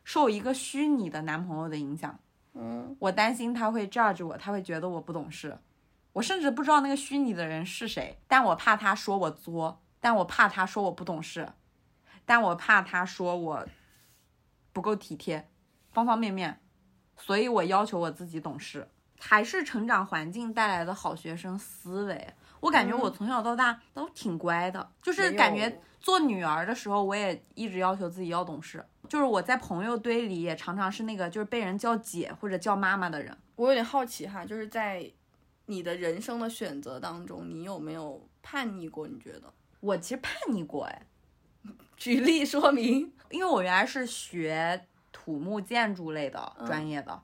受一个虚拟的男朋友的影响。嗯，我担心他会 judge 我，他会觉得我不懂事。我甚至不知道那个虚拟的人是谁，但我怕他说我作，但我怕他说我不懂事，但我怕他说我不够体贴，方方面面，所以我要求我自己懂事，还是成长环境带来的好学生思维。我感觉我从小到大都挺乖的，就是感觉做女儿的时候，我也一直要求自己要懂事。就是我在朋友堆里也常常是那个就是被人叫姐或者叫妈妈的人。我有点好奇哈，就是在你的人生的选择当中，你有没有叛逆过？你觉得？我其实叛逆过哎，举例说明。因为我原来是学土木建筑类的专业的，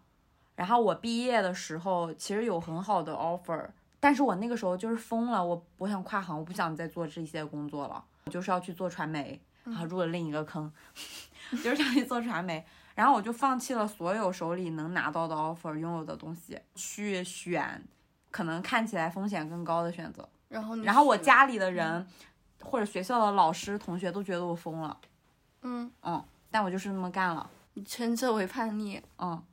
然后我毕业的时候其实有很好的 offer，但是我那个时候就是疯了，我我想跨行，我不想再做这些工作了，我就是要去做传媒，然后入了另一个坑，就是想去做传媒，然后我就放弃了所有手里能拿到的 offer 拥有的东西，去选可能看起来风险更高的选择。然后。你，然后我，家里的人或者学校的老师同学都觉得我疯了，嗯，嗯，但我就是那么干了，你称这为叛逆，嗯，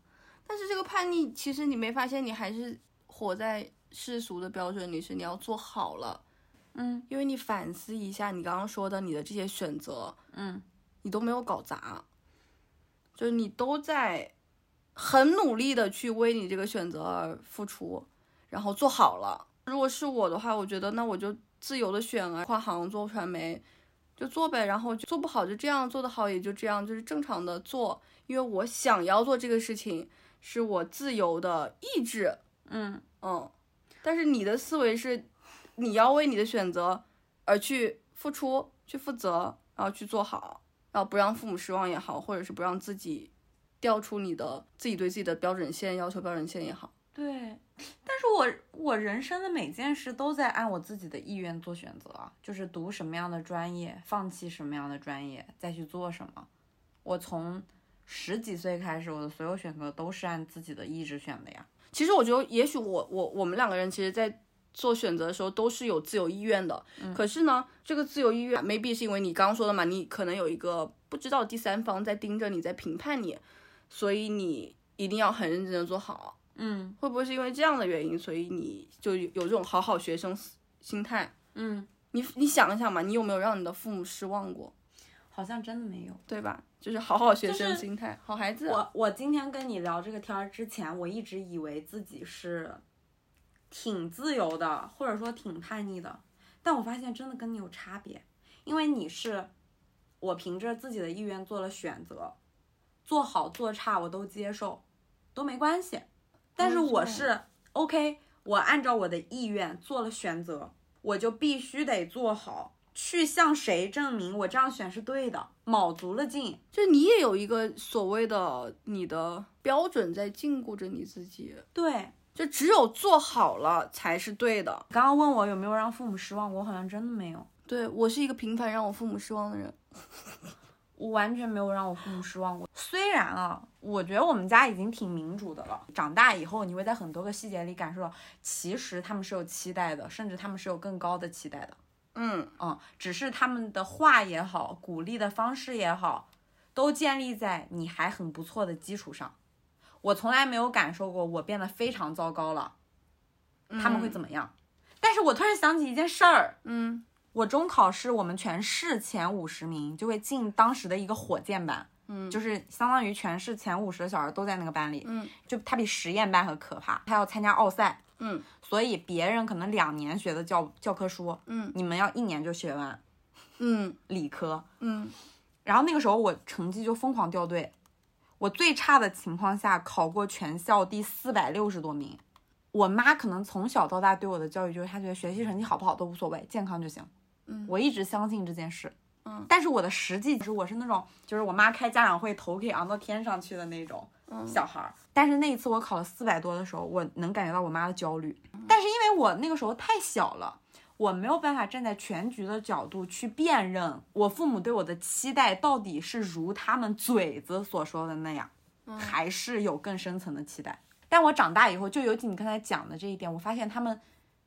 但是这个叛逆，其实你没发现，你还是活在世俗的标准里，是你要做好了。嗯因为你反思一下，你刚刚说的你的这些选择，嗯你都没有搞砸，就是你都在很努力的去为你这个选择而付出，然后做好了。如果是我的话，我觉得那我就自由的选啊，跨行做传媒就做呗，然后就做不好就这样，做得好也就这样，就是正常的做，因为我想要做这个事情，是我自由的意志，嗯嗯，但是你的思维是，你要为你的选择而去付出、去负责，然后去做好，然后不让父母失望也好，或者是不让自己掉出你的自己对自己的标准线、要求标准线也好。对。但是我我人生的每件事都在按我自己的意愿做选择，就是读什么样的专业，放弃什么样的专业，再去做什么。我从十几岁开始，我的所有选择都是按自己的意志选的呀。其实我觉得，也许我我我们两个人其实，在做选择的时候都是有自由意愿的。可是呢，这个自由意愿 maybe 是因为你刚刚说的嘛，你可能有一个不知道第三方在盯着你，在评判你，所以你一定要很认真的做好。嗯会不会是因为这样的原因，所以你就有有这种好好学生心态？嗯，你你想一想嘛，你有没有让你的父母失望过？好像真的没有。对吧？就是好好学生心态，好孩子。我我今天跟你聊这个天儿之前，我一直以为自己是挺自由的，或者说挺叛逆的，但我发现真的跟你有差别，因为你是我凭着自己的意愿做了选择，做好做差我都接受，都没关系。但是我是 OK，我按照我的意愿做了选择，我就必须得做好。去向谁证明我这样选是对的，卯足了劲，就你也有一个所谓的你的标准在禁锢着你自己，对，就只有做好了才是对的。刚刚问我有没有让父母失望，我好像真的没有，对我是一个频繁让我父母失望的人。我完全没有让我父母失望过。虽然啊，我觉得我们家已经挺民主的了。长大以后，你会在很多个细节里感受到，其实他们是有期待的，甚至他们是有更高的期待的。嗯，嗯，只是他们的话也好，鼓励的方式也好，都建立在你还很不错的基础上。我从来没有感受过我变得非常糟糕了，他们会怎么样？但是我突然想起一件事儿，嗯。我中考是我们全市前五十名就会进当时的一个火箭班，嗯，就是相当于全市前五十的小孩都在那个班里，嗯。就他比实验班还可怕，他要参加奥赛，嗯所以别人可能两年学的教教科书，嗯你们要一年就学完嗯 理科，嗯然后那个时候我成绩就疯狂掉队，我最差的情况下考过全校第四百六十多名，我妈可能从小到大对我的教育就是，她觉得学习成绩好不好都无所谓，健康就行。嗯我一直相信这件事。嗯，但是我的实际是，我是那种，就是我妈开家长会，头可以昂到天上去的那种嗯小孩儿。但是那一次我考了四百多的时候，我能感觉到我妈的焦虑。但是因为我那个时候太小了，我没有办法站在全局的角度去辨认我父母对我的期待到底是如他们嘴子所说的那样，还是有更深层的期待。但我长大以后，就尤其你刚才讲的这一点，我发现他们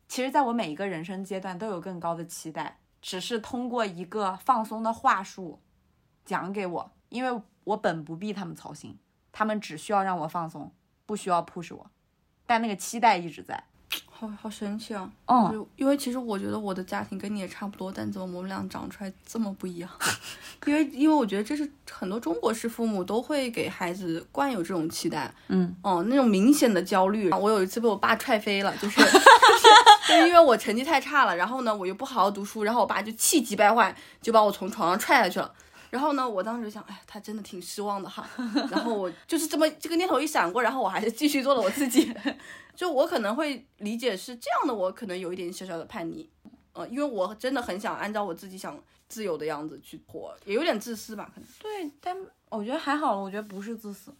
其实在我每一个人生阶段都有更高的期待，只是通过一个放松的话术讲给我，因为我本不必他们操心，他们只需要让我放松，不需要 push 我，但那个期待一直在。好好神奇啊！嗯，就因为其实我觉得我的家庭跟你也差不多，但怎么我们俩长出来这么不一样？因为因为我觉得这是很多中国式父母都会给孩子惯有这种期待，嗯，哦，那种明显的焦虑。我有一次被我爸踹飞了，就是 就是因为我成绩太差了，然后呢我又不好好读书，然后我爸就气急败坏，就把我从床上踹下去了。然后呢，我当时想，哎，他真的挺失望的哈。然后我就是这么这个念头一闪过，然后我还是继续做了我自己。就我可能会理解是这样的，我可能有一点小小的叛逆，呃，因为我真的很想按照我自己想自由的样子去活，也有点自私吧，可能。对，但我觉得还好，我觉得不是自私，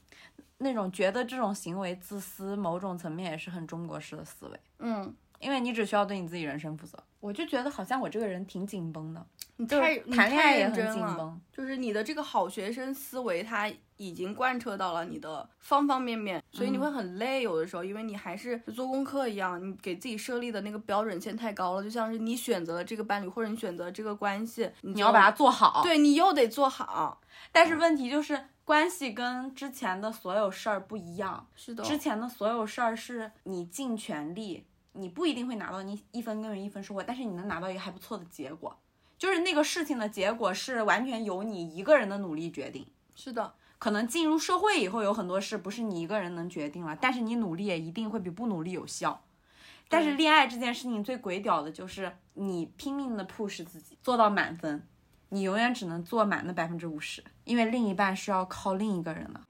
那种觉得这种行为自私，某种层面也是很中国式的思维，嗯，因为你只需要对你自己人生负责。我就觉得好像我这个人挺紧绷的，你就是太你谈恋太爱也很紧绷。就是你的这个好学生思维，他已经贯彻到了你的方方面面，所以你会很累，有的时候，因为你还是做功课一样，你给自己设立的那个标准线太高了，就像是你选择了这个伴侣或者你选择这个关系，你你要把它做好，对你又得做好，但是问题就是关系跟之前的所有事儿不一样，是的，之前的所有事儿是你尽全力，你不一定会拿到你一分耕耘一分收获，但是你能拿到一个还不错的结果，就是那个事情的结果是完全由你一个人的努力决定。是的，可能进入社会以后，有很多事不是你一个人能决定了，但是你努力也一定会比不努力有效。但是恋爱这件事情最鬼屌的就是你拼命的 push 自己做到满分，你永远只能做满那百分之五十，因为另一半是要靠另一个人的。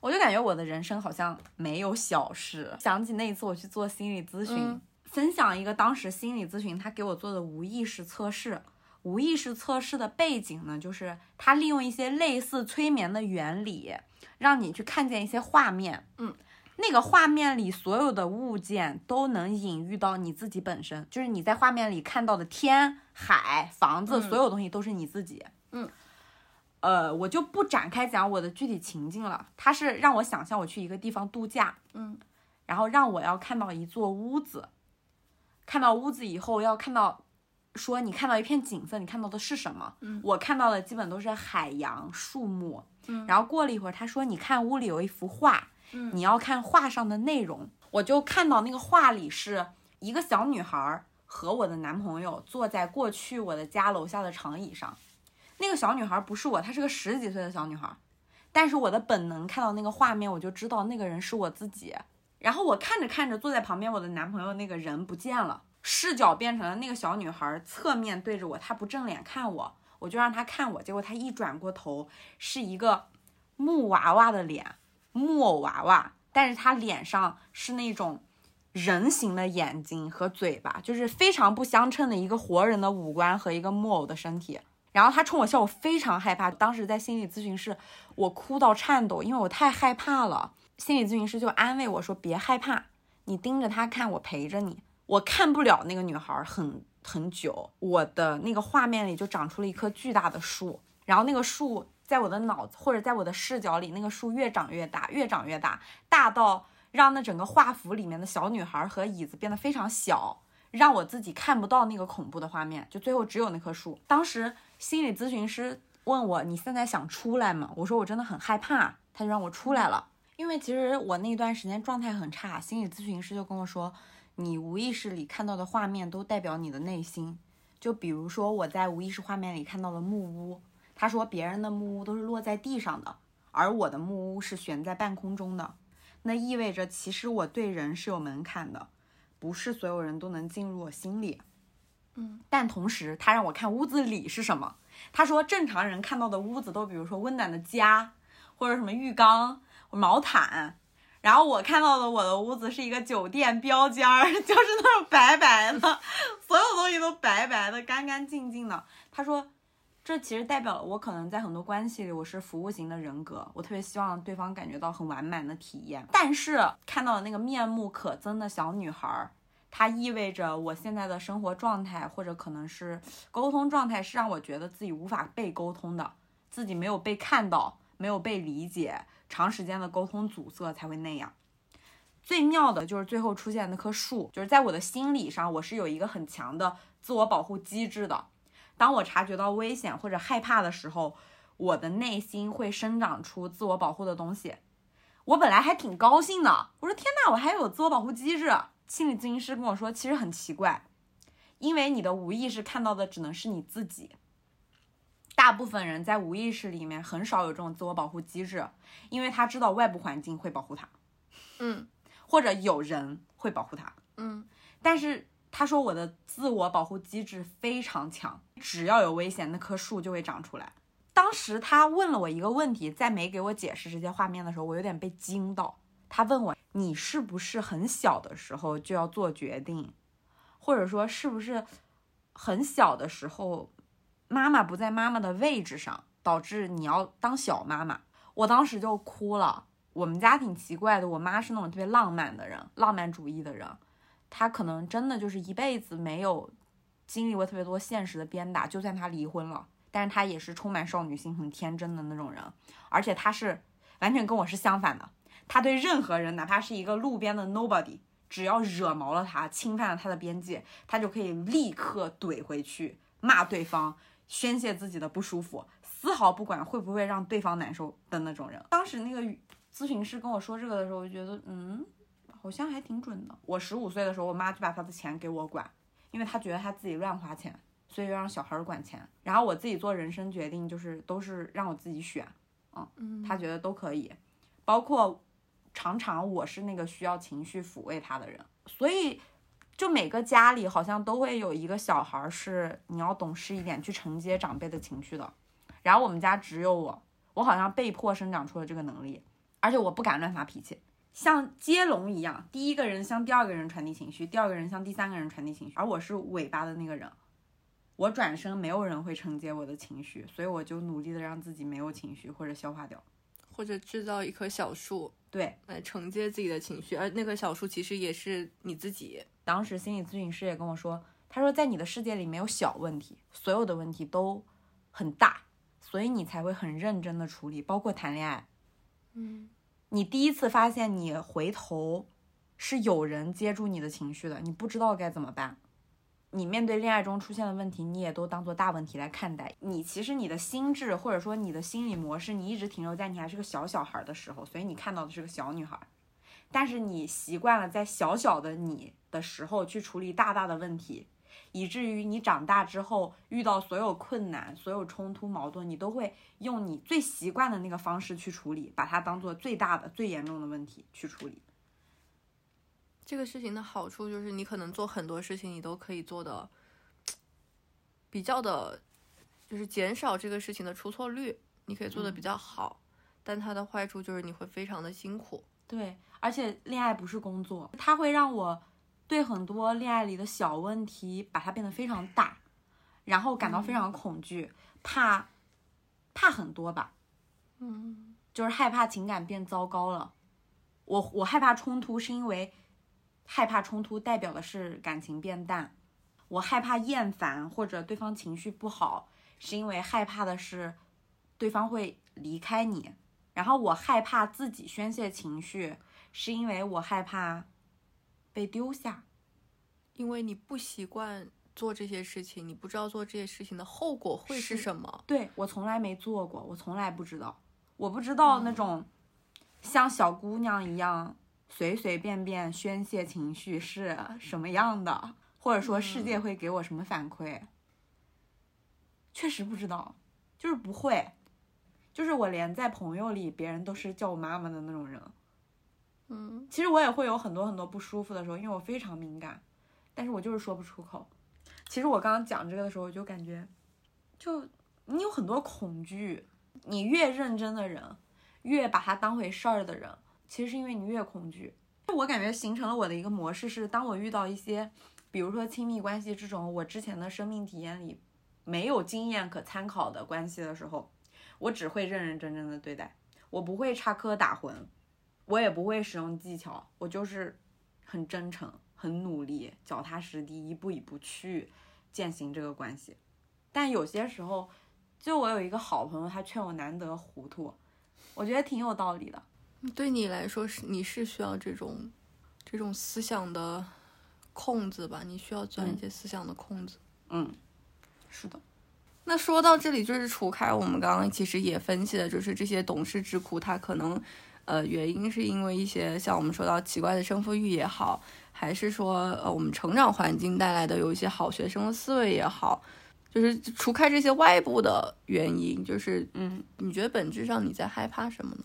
我就感觉我的人生好像没有小事。想起那一次我去做心理咨询，嗯分享一个当时心理咨询他给我做的无意识测试。无意识测试的背景呢，就是它利用一些类似催眠的原理，让你去看见一些画面。嗯，那个画面里所有的物件都能隐喻到你自己本身，就是你在画面里看到的天、海、房子，嗯所有东西都是你自己。嗯。呃，我就不展开讲我的具体情境了。他是让我想象我去一个地方度假，嗯，然后让我要看到一座屋子，看到屋子以后要看到，说你看到一片景色，你看到的是什么？嗯我看到的基本都是海洋、树木。嗯然后过了一会儿，他说你看屋里有一幅画，嗯你要看画上的内容。我就看到那个画里是一个小女孩和我的男朋友坐在过去我的家楼下的长椅上。那个小女孩不是我，她是个十几岁的小女孩，但是我的本能看到那个画面，我就知道那个人是我自己。然后我看着看着，坐在旁边我的男朋友那个人不见了，视角变成了那个小女孩侧面对着我，她不正脸看我，我就让她看我，结果她一转过头，是一个木娃娃的脸，木偶娃娃，但是她脸上是那种人形的眼睛和嘴巴，就是非常不相称的一个活人的五官和一个木偶的身体。然后他冲我笑，我非常害怕。当时在心理咨询室，我哭到颤抖，因为我太害怕了。心理咨询师就安慰我说：“别害怕，你盯着他看，我陪着你。”我看不了那个女孩很很久，我的那个画面里就长出了一棵巨大的树，然后那个树在我的脑子或者在我的视角里，那个树越长越大，越长越大，大到让那整个画幅里面的小女孩和椅子变得非常小。让我自己看不到那个恐怖的画面，就最后只有那棵树。当时心理咨询师问我：“你现在想出来吗？”我说：“我真的很害怕。”他就让我出来了，因为其实我那段时间状态很差。心理咨询师就跟我说：“你无意识里看到的画面都代表你的内心，就比如说我在无意识画面里看到了木屋，他说别人的木屋都是落在地上的，而我的木屋是悬在半空中的，那意味着其实我对人是有门槛的，不是所有人都能进入我心里。嗯，但同时他让我看屋子里是什么，他说正常人看到的屋子都比如说温暖的家，或者什么浴缸、毛毯。然后我看到的我的屋子是一个酒店标间儿，就是那种白白的，所有东西都白白的、干干净净的。他说，这其实代表了我可能在很多关系里我是服务型的人格，我特别希望对方感觉到很完满的体验。但是看到的那个面目可憎的小女孩儿，它意味着我现在的生活状态或者可能是沟通状态是让我觉得自己无法被沟通的，自己没有被看到，没有被理解。长时间的沟通阻塞才会那样。最妙的就是最后出现那棵树，就是在我的心理上，我是有一个很强的自我保护机制的。当我察觉到危险或者害怕的时候，我的内心会生长出自我保护的东西。我本来还挺高兴的，我说天呐，我还有自我保护机制。心理咨询师跟我说，其实很奇怪，因为你的无意识看到的只能是你自己。大部分人在无意识里面很少有这种自我保护机制，因为他知道外部环境会保护他，嗯或者有人会保护他。嗯但是他说我的自我保护机制非常强，只要有危险，那棵树就会长出来。当时他问了我一个问题，在没给我解释这些画面的时候，我有点被惊到。他问我：“你是不是很小的时候就要做决定，或者说是不是很小的时候妈妈不在妈妈的位置上，导致你要当小妈妈？”我当时就哭了。我们家挺奇怪的，我妈是那种特别浪漫的人，浪漫主义的人。她可能真的就是一辈子没有经历过特别多现实的鞭打，就算她离婚了，但是她也是充满少女心、很天真的那种人。而且她是完全跟我是相反的，她对任何人，哪怕是一个路边的 nobody，只要惹毛了她，侵犯了她的边界，她就可以立刻怼回去，骂对方，宣泄自己的不舒服，丝毫不管会不会让对方难受的那种人。当时那个咨询师跟我说这个的时候，我就觉得，嗯，好像还挺准的。我十五岁的时候，我妈就把她的钱给我管，因为她觉得她自己乱花钱，所以就让小孩儿管钱。然后我自己做人生决定，就是都是让我自己选，嗯，她觉得都可以，包括常常我是那个需要情绪抚慰她的人，所以就每个家里好像都会有一个小孩是你要懂事一点去承接长辈的情绪的。然后我们家只有我，我好像被迫生长出了这个能力，而且我不敢乱发脾气，像接龙一样，第一个人向第二个人传递情绪，第二个人向第三个人传递情绪，而我是尾巴的那个人。我转身，没有人会承接我的情绪，所以我就努力的让自己没有情绪或者消化掉。或者制造一棵小树对，来承接自己的情绪，而那棵小树其实也是你自己。当时心理咨询师也跟我说，他说在你的世界里没有小问题，所有的问题都很大，所以你才会很认真的处理，包括谈恋爱。嗯你第一次发现你回头是有人接住你的情绪的，你不知道该怎么办。你面对恋爱中出现的问题，你也都当做大问题来看待。你其实你的心智或者说你的心理模式，你一直停留在你还是个小小孩的时候，所以你看到的是个小女孩。但是你习惯了在小小的你的时候去处理大大的问题，以至于你长大之后遇到所有困难、所有冲突、矛盾，你都会用你最习惯的那个方式去处理，把它当做最大的、最严重的问题去处理。这个事情的好处就是，你可能做很多事情，你都可以做的比较的，就是减少这个事情的出错率，你可以做的比较好。但它的坏处就是你会非常的辛苦。对，而且恋爱不是工作，它会让我对很多恋爱里的小问题把它变得非常大，然后感到非常恐惧，怕怕很多吧，嗯就是害怕情感变糟糕了。我我害怕冲突，是因为害怕冲突代表的是感情变淡。我害怕厌烦或者对方情绪不好，是因为害怕的是对方会离开你。然后我害怕自己宣泄情绪，是因为我害怕被丢下。因为你不习惯做这些事情，你不知道做这些事情的后果会是是什么。对我从来没做过，我从来不知道，我不知道那种像小姑娘一样随随便便宣泄情绪是什么样的，或者说世界会给我什么反馈。确实不知道，就是不会，就是我连在朋友里，别人都是叫我妈妈的那种人。嗯，其实我也会有很多很多不舒服的时候，因为我非常敏感，但是我就是说不出口。其实我刚刚讲这个的时候，我就感觉，就你有很多恐惧，你越认真的人，越把它当回事儿的人，其实是因为你越恐惧。我感觉形成了我的一个模式是，当我遇到一些，比如说亲密关系这种我之前的生命体验里没有经验可参考的关系的时候，我只会认认真真的对待，我不会插科打诨，我也不会使用技巧，我就是很真诚、很努力、脚踏实地，一步一步去践行这个关系。但有些时候，就我有一个好朋友，他劝我难得糊涂，我觉得挺有道理的。对你来说是你是需要这种这种思想的空子吧？你需要钻一些思想的空子。嗯，是的，那说到这里，就是除开我们刚刚其实也分析的，就是这些懂事之苦，它可能呃原因是因为一些像我们说到奇怪的胜负欲也好，还是说呃我们成长环境带来的有一些好学生的思维也好，就是除开这些外部的原因，就是嗯你觉得本质上你在害怕什么呢？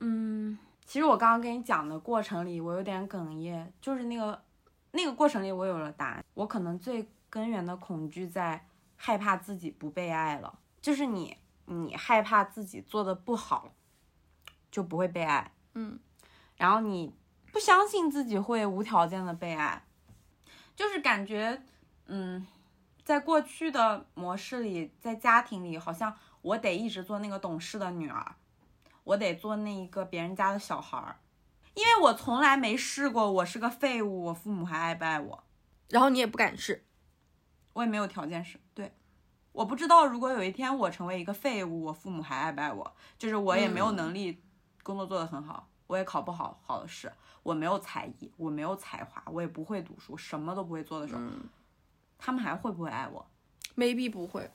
嗯。其实我刚刚跟你讲的过程里，我有点哽咽，就是那个那个过程里，我有了答案。我可能最根源的恐惧在害怕自己不被爱了，就是你你害怕自己做的不好，就不会被爱。嗯，然后你不相信自己会无条件的被爱，就是感觉，嗯，在过去的模式里，在家庭里，好像我得一直做那个懂事的女儿，我得做那一个别人家的小孩儿，因为我从来没试过我是个废物，我父母还爱不爱我，然后你也不敢试，我也没有条件试。对，我不知道如果有一天我成为一个废物，我父母还爱不爱我，就是我也没有能力，工作做得很好，我也考不好好的试，我没有才艺，我没有才华，我也不会读书，什么都不会做的时候，嗯他们还会不会爱我？maybe 不会，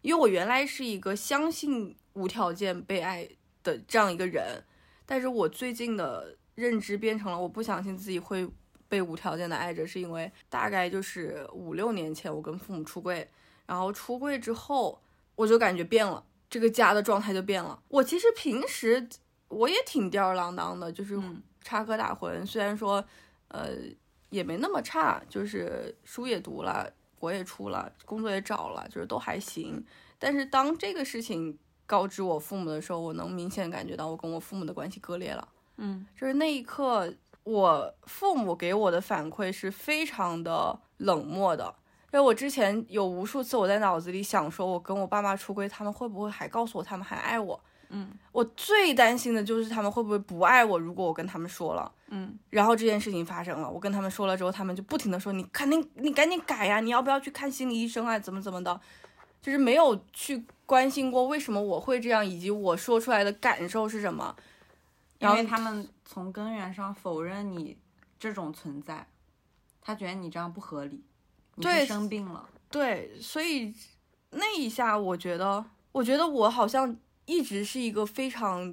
因为我原来是一个相信无条件被爱的这样一个人，但是我最近的认知变成了我不相信自己会被无条件的爱着，是因为大概就是五六年前我跟父母出柜，然后出柜之后我就感觉变了，这个家的状态就变了。我其实平时我也挺吊儿郎当的，就是嗯插科打诨，虽然说呃也没那么差，就是书也读了。国也出了，工作也找了，就是都还行。但是当这个事情告知我父母的时候，我能明显感觉到我跟我父母的关系割裂了。嗯就是那一刻，我父母给我的反馈是非常的冷漠的。因为我之前有无数次我在脑子里想说，我跟我爸妈出轨，他们会不会还告诉我他们还爱我？嗯我最担心的就是他们会不会不爱我，如果我跟他们说了。嗯然后这件事情发生了，我跟他们说了之后，他们就不停的说你肯定你赶紧改呀，你要不要去看心理医生啊？怎么怎么的，就是没有去关心过为什么我会这样，以及我说出来的感受是什么。因为他们从根源上否认你这种存在，他觉得你这样不合理，你对生病了。对，所以那一下我觉得，我觉得我好像一直是一个非常。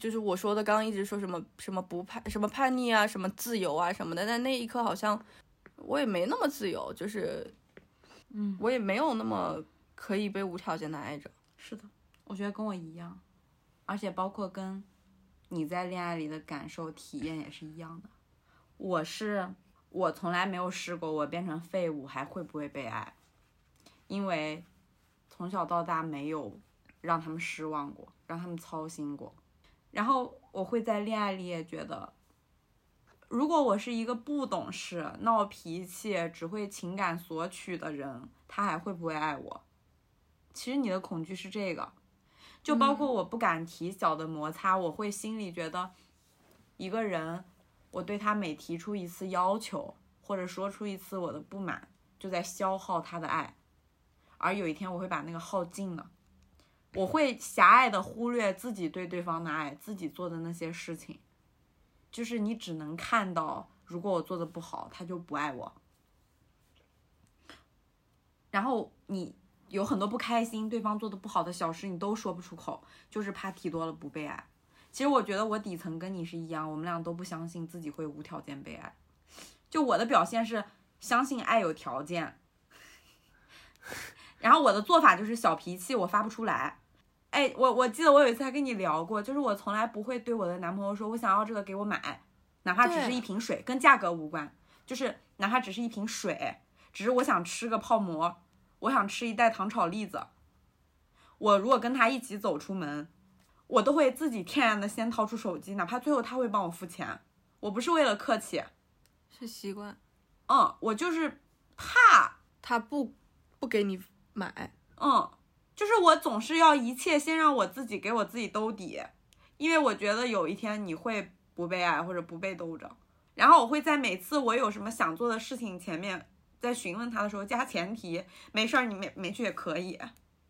就是我说的，刚刚一直说什么什么不叛什么叛逆啊，什么自由啊什么的，但那一刻好像我也没那么自由，就是嗯，我也没有那么可以被无条件的爱着。是的，我觉得跟我一样，而且包括跟你在恋爱里的感受体验也是一样的。我是我从来没有试过，我变成废物还会不会被爱，因为从小到大没有让他们失望过，让他们操心过。然后我会在恋爱里也觉得，如果我是一个不懂事、闹脾气、只会情感索取的人，他还会不会爱我？其实你的恐惧是这个，就包括我不敢提小的摩擦，我会心里觉得，一个人，我对他每提出一次要求，或者说出一次我的不满，就在消耗他的爱，而有一天我会把那个耗尽了，我会狭隘的忽略自己对对方的爱，自己做的那些事情，就是你只能看到，如果我做的不好，他就不爱我，然后你。有很多不开心，对方做的不好的小事，你都说不出口，就是怕提多了不被爱。其实我觉得我底层跟你是一样，我们俩都不相信自己会无条件被爱。就我的表现是相信爱有条件，然后我的做法就是小脾气，我发不出来。哎，我我记得我有一次还跟你聊过，就是我从来不会对我的男朋友说我想要这个给我买，哪怕只是一瓶水，跟价格无关，就是哪怕只是一瓶水，只是我想吃个泡馍，我想吃一袋糖炒栗子。我如果跟他一起走出门，我都会自己天然的先掏出手机，哪怕最后他会帮我付钱，我不是为了客气，是习惯，嗯，我就是怕，他不不给你买，嗯，就是我总是要一切先让我自己给我自己兜底，因为我觉得有一天你会不被爱或者不被兜着，然后我会在每次我有什么想做的事情前面，在询问他的时候加前提，没事儿你没没去也可以，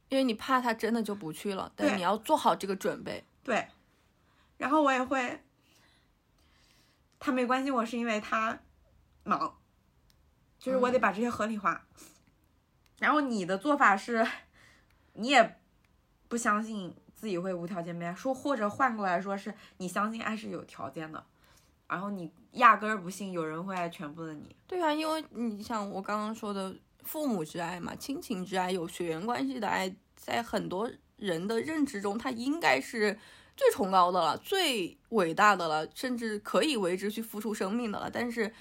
因为你怕他真的就不去了，但你要做好这个准备。对，然后我也会，他没关心我是因为他忙，就是我得把这些合理化。然后你的做法是，你也不相信自己会无条件被爱，说或者换过来说是你相信爱是有条件的，然后你压根儿不信有人会爱全部的你。对啊，因为你像我刚刚说的，父母之爱嘛，亲情之爱，有血缘关系的爱，在很多人的认知中，它应该是最崇高的了，最伟大的了，甚至可以为之去付出生命的了。但是，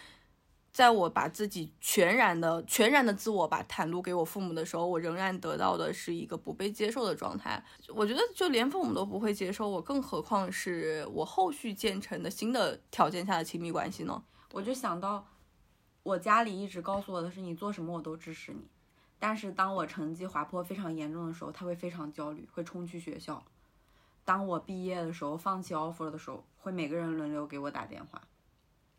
在我把自己全然的、全然的自我把袒露给我父母的时候，我仍然得到的是一个不被接受的状态。我觉得，就连父母都不会接受我，更何况是我后续建成的新的条件下的亲密关系呢？我就想到，我家里一直告诉我的是，你做什么我都支持你。但是当我成绩滑坡非常严重的时候，他会非常焦虑，会冲去学校。当我毕业的时候，放弃 offer 的时候，会每个人轮流给我打电话。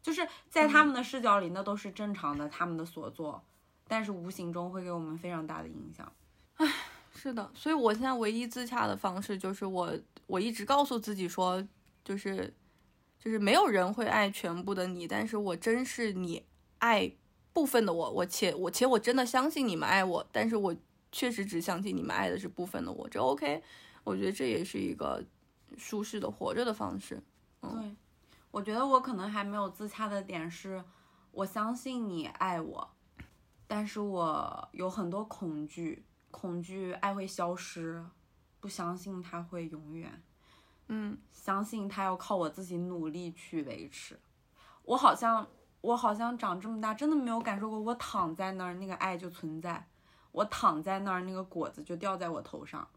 就是在他们的视角里，那都是正常的，他们的所作，但是无形中会给我们非常大的影响。唉 是的，所以我现在唯一自洽的方式就是我我一直告诉自己说，就是就是没有人会爱全部的你，但是我真是你爱部分的我，我且我且我真的相信你们爱我，但是我确实只相信你们爱的是部分的我，这 OK，我觉得这也是一个舒适的活着的方式。对，我觉得我可能还没有自洽的点是，我相信你爱我，但是我有很多恐惧，恐惧爱会消失，不相信它会永远，嗯，相信它要靠我自己努力去维持。我好像，我好像长这么大真的没有感受过，我躺在那儿那个爱就存在，我躺在那儿那个果子就掉在我头上。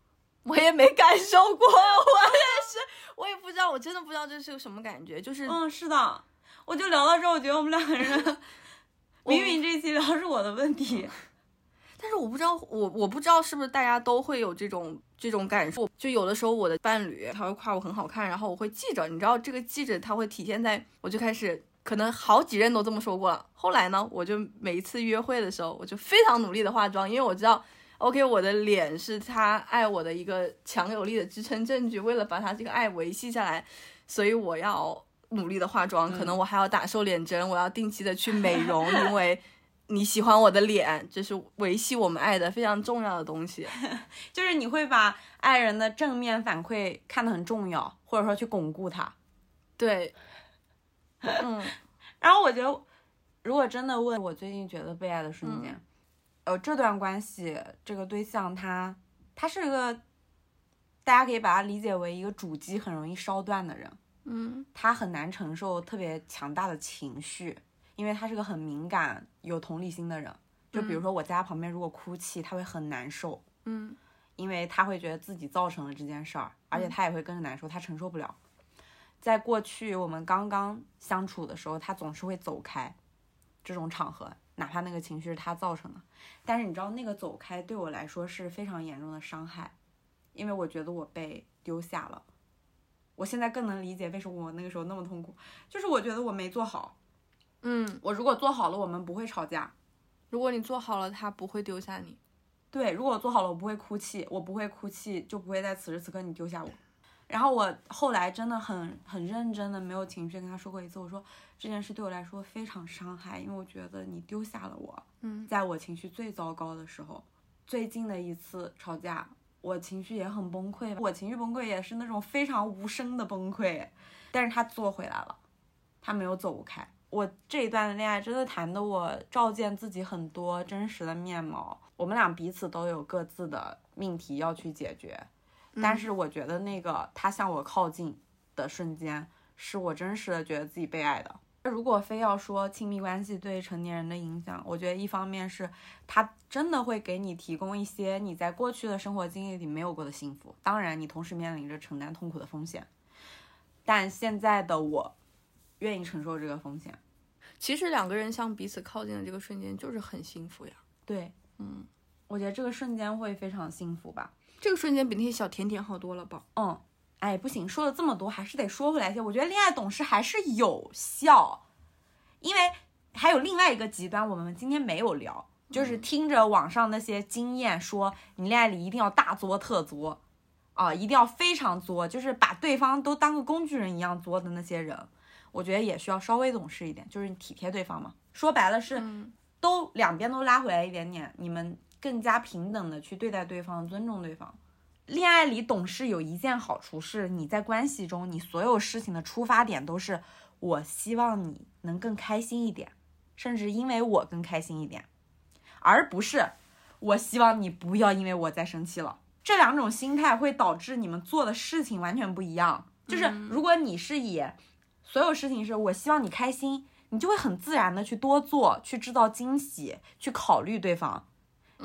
我也没感受过，我也是，我也不知道，我真的不知道这是个什么感觉，就是嗯，是的，我就聊到这，我觉得我们两个人，明明这一期聊的是我的问题，但是我不知道，我我不知道是不是大家都会有这种这种感受。就有的时候我的伴侣他会夸我很好看，然后我会记着，你知道这个记着他会体现在，我就开始可能好几任都这么说过了。后来呢，我就每一次约会的时候，我就非常努力的化妆，因为我知道，OK，我的脸是他爱我的一个强有力的支撑证据。为了把他这个爱维系下来，所以我要努力的化妆，可能我还要打瘦脸针，我要定期的去美容，因为。你喜欢我的脸，这是维系我们爱的非常重要的东西。就是你会把爱人的正面反馈看得很重要，或者说去巩固它。对，嗯，然后我觉得，如果真的问我最近觉得被爱的瞬间，呃，这段关系这个对象他他是一个，大家可以把它理解为一个主机很容易烧断的人，嗯他很难承受特别强大的情绪，因为他是个很敏感、有同理心的人。就比如说我在他旁边如果哭泣，他会很难受，嗯因为他会觉得自己造成了这件事儿，而且他也会跟着难受，他承受不了。在过去我们刚刚相处的时候，他总是会走开这种场合，哪怕那个情绪是他造成的。但是你知道，那个走开对我来说是非常严重的伤害，因为我觉得我被丢下了。我现在更能理解为什么我那个时候那么痛苦，就是我觉得我没做好。嗯，我如果做好了，我们不会吵架。如果你做好了，他不会丢下你。对，如果我做好了，我不会哭泣，我不会哭泣，就不会在此时此刻你丢下我。然后我后来真的很很认真的，没有情绪跟他说过一次，我说这件事对我来说非常伤害，因为我觉得你丢下了我，嗯在我情绪最糟糕的时候，最近的一次吵架，我情绪也很崩溃，我情绪崩溃也是那种非常无声的崩溃，但是他做回来了，他没有走开。我这一段的恋爱真的谈的我照见自己很多真实的面貌，我们俩彼此都有各自的命题要去解决，但是我觉得那个他向我靠近的瞬间，是我真实的觉得自己被爱的。如果非要说亲密关系对成年人的影响，我觉得一方面是他真的会给你提供一些你在过去的生活经历里没有过的幸福，当然你同时面临着承担痛苦的风险。但现在的我愿意承受这个风险。其实两个人向彼此靠近的这个瞬间就是很幸福呀。对，嗯，我觉得这个瞬间会非常幸福吧。这个瞬间比那些小甜甜好多了吧？嗯，哎，不行，说了这么多，还是得说回来一些。我觉得恋爱懂事还是有效，因为还有另外一个极端，我们今天没有聊，就是听着网上那些经验说，你恋爱里一定要大作特作，啊，一定要非常作，就是把对方都当个工具人一样作的那些人，我觉得也需要稍微懂事一点，就是体贴对方嘛。说白了是，都两边都拉回来一点点，你们更加平等的去对待对方，尊重对方。恋爱里懂事有一件好处是，你在关系中，你所有事情的出发点都是我希望你能更开心一点，甚至因为我更开心一点，而不是我希望你不要因为我再生气了。这两种心态会导致你们做的事情完全不一样。就是如果你是以所有事情是我希望你开心，你就会很自然的去多做，去制造惊喜，去考虑对方。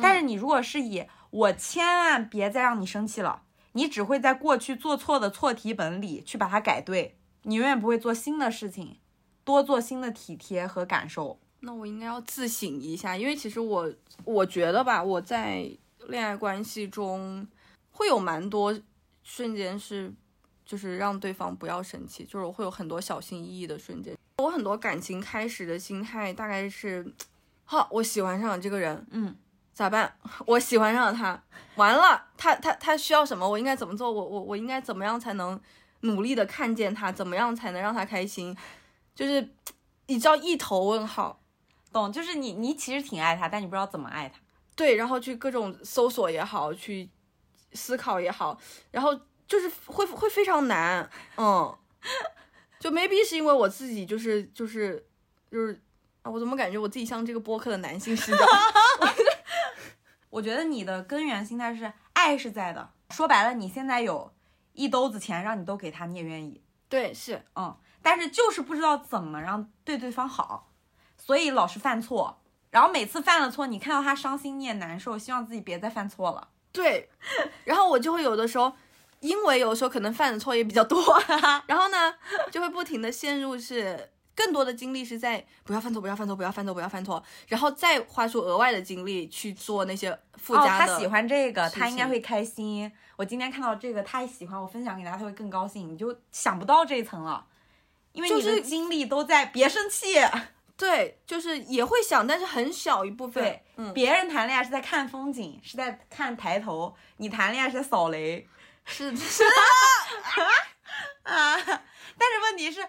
但是你如果是以我千万别再让你生气了，你只会在过去做错的错题本里去把它改对，你永远不会做新的事情，多做新的体贴和感受。那我应该要自省一下，因为其实我我觉得吧，我在恋爱关系中会有蛮多瞬间是，就是让对方不要生气，就是我会有很多小心翼翼的瞬间。我很多感情开始的心态大概是，好，我喜欢上了这个人，嗯，咋办？我喜欢上了他，完了，他他他需要什么？我应该怎么做？我我我应该怎么样才能努力的看见他？怎么样才能让他开心？就是你知道一头问号。懂，就是你你其实挺爱他，但你不知道怎么爱他。对，然后去各种搜索也好，去思考也好，然后就是会会非常难，嗯，就 maybe 是因为我自己就是就是就是啊，我怎么感觉我自己像这个播客的男性视角？我觉得你的根源心态是爱是在的，说白了，你现在有一兜子钱让你都给他，你也愿意，对，是，嗯，但是就是不知道怎么让对对方好，所以老是犯错，然后每次犯了错，你看到他伤心你也难受，希望自己别再犯错了。对，然后我就会有的时候，因为有的时候可能犯的错也比较多，然后呢，就会不停的陷入是更多的精力是在不要犯错，不要犯错，不要犯错，不要犯错，然后再花出额外的精力去做那些附哦，加的。他喜欢这个，他应该会开心。我今天看到这个，他也喜欢，我分享给他，他会更高兴。你就想不到这一层了，因为就是你的精力都在别生气。对，就是也会想，但是很小一部分。对，嗯，别人谈恋爱是在看风景，是在看抬头；你谈恋爱是在扫雷是是 啊。但是问题是，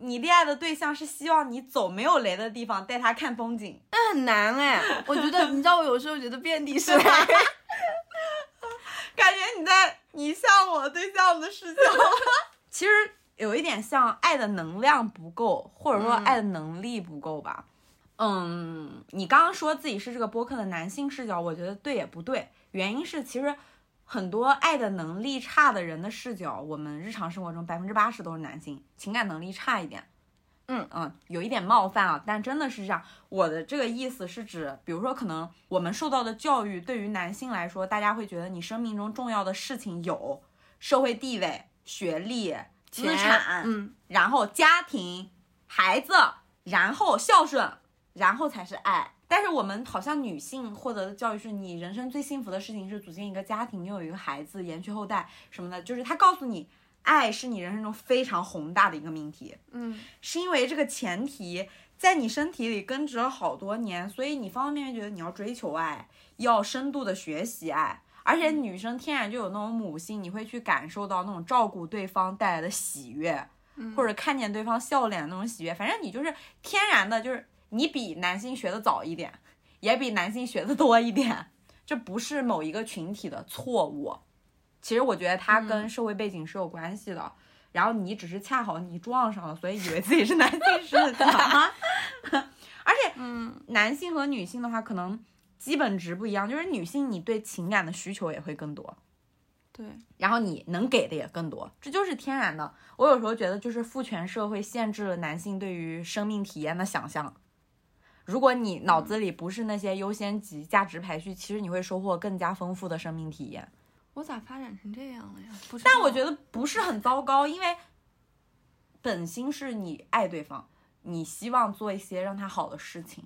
你恋爱的对象是希望你走没有雷的地方，带他看风景。那很难哎。我觉得，你知道，我有时候觉得遍地是雷。感觉你在你像我对象的视角，其实有一点像爱的能量不够，或者说嗯爱的能力不够吧。嗯，你刚刚说自己是这个播客的男性视角，我觉得对也不对。原因是其实很多爱的能力差的人的视角，我们日常生活中百分之八十都是男性，情感能力差一点。嗯嗯，有一点冒犯啊，但真的是这样。我的这个意思是指，比如说，可能我们受到的教育，对于男性来说，大家会觉得你生命中重要的事情有社会地位、学历、资产，嗯，然后家庭、孩子，然后孝顺，然后才是爱。但是我们好像女性获得的教育是你人生最幸福的事情是组建一个家庭，拥有一个孩子，延续后代什么的，就是他告诉你，爱是你人生中非常宏大的一个命题。嗯，是因为这个前提在你身体里根植了好多年，所以你方方面面觉得你要追求爱，要深度的学习爱，而且女生天然就有那种母性，你会去感受到那种照顾对方带来的喜悦，或者看见对方笑脸的那种喜悦，反正你就是天然的，就是你比男性学的早一点，也比男性学的多一点，这不是某一个群体的错误。其实我觉得它跟社会背景是有关系的，然后你只是恰好你撞上了，所以以为自己是男性 视角。而且，嗯，男性和女性的话，可能基本值不一样，就是女性你对情感的需求也会更多，对，然后你能给的也更多，这就是天然的。我有时候觉得，就是父权社会限制了男性对于生命体验的想象。如果你脑子里不是那些优先级、价值排序，其实你会收获更加丰富的生命体验。我咋发展成这样了呀？但我 觉得不是很糟糕，因为本心是你爱对方，你希望做一些让他好的事情，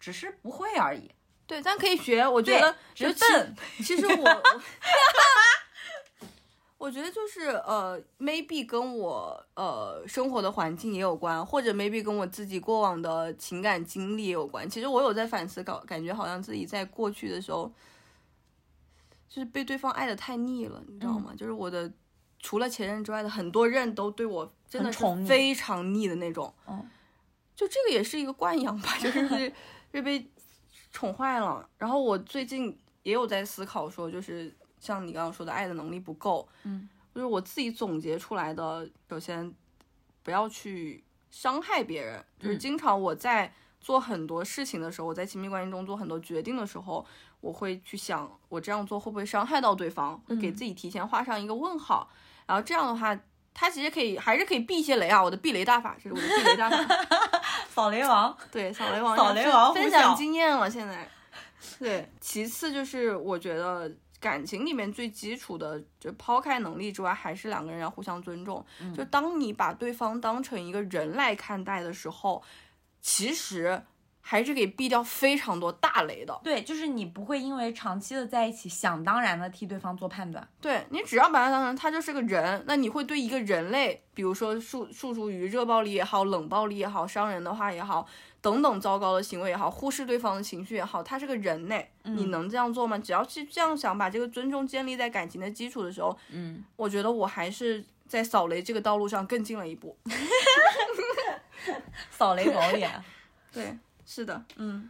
只是不会而已。对，咱可以学。我觉得只是就其笨其实我，我我觉得就是呃，maybe 跟我呃生活的环境也有关，或者 maybe 跟我自己过往的情感经历也有关。其实我有在反思，搞感觉好像自己在过去的时候，就是被对方爱的太腻了，你知道嗯吗？就是我的除了前任之外的很多任都对我真的宠你非常腻的那种。嗯，就这个也是一个惯养吧，就 是是是被宠坏了。然后我最近也有在思考说，就是像你刚刚说的，爱的能力不够，嗯，就是我自己总结出来的，首先不要去伤害别人，就是嗯经常我在做很多事情的时候，我在亲密关系中做很多决定的时候，我会去想，我这样做会不会伤害到对方，会给嗯自己提前画上一个问号。然后这样的话，他其实可以还是可以避一些雷啊，我的避雷大法，这是我的避雷大法。扫雷王，对，扫雷王扫雷王分享经验了，现在。对，其次就是我觉得感情里面最基础的，就抛开能力之外，还是两个人要互相尊重。就当你把对方当成一个人来看待的时候，其实还是可以避掉非常多大雷的。对，就是你不会因为长期的在一起，想当然的替对方做判断。对你只要把他当成他就是个人，那你会对一个人类，比如说诉诉诸于热暴力也好、冷暴力也好、伤人的话也好，等等糟糕的行为也好，忽视对方的情绪也好，他是个人呢，你能这样做吗？只要是这样想，把这个尊重建立在感情的基础的时候，嗯，我觉得我还是在扫雷这个道路上更进了一步。扫雷宝典。对，是的，嗯，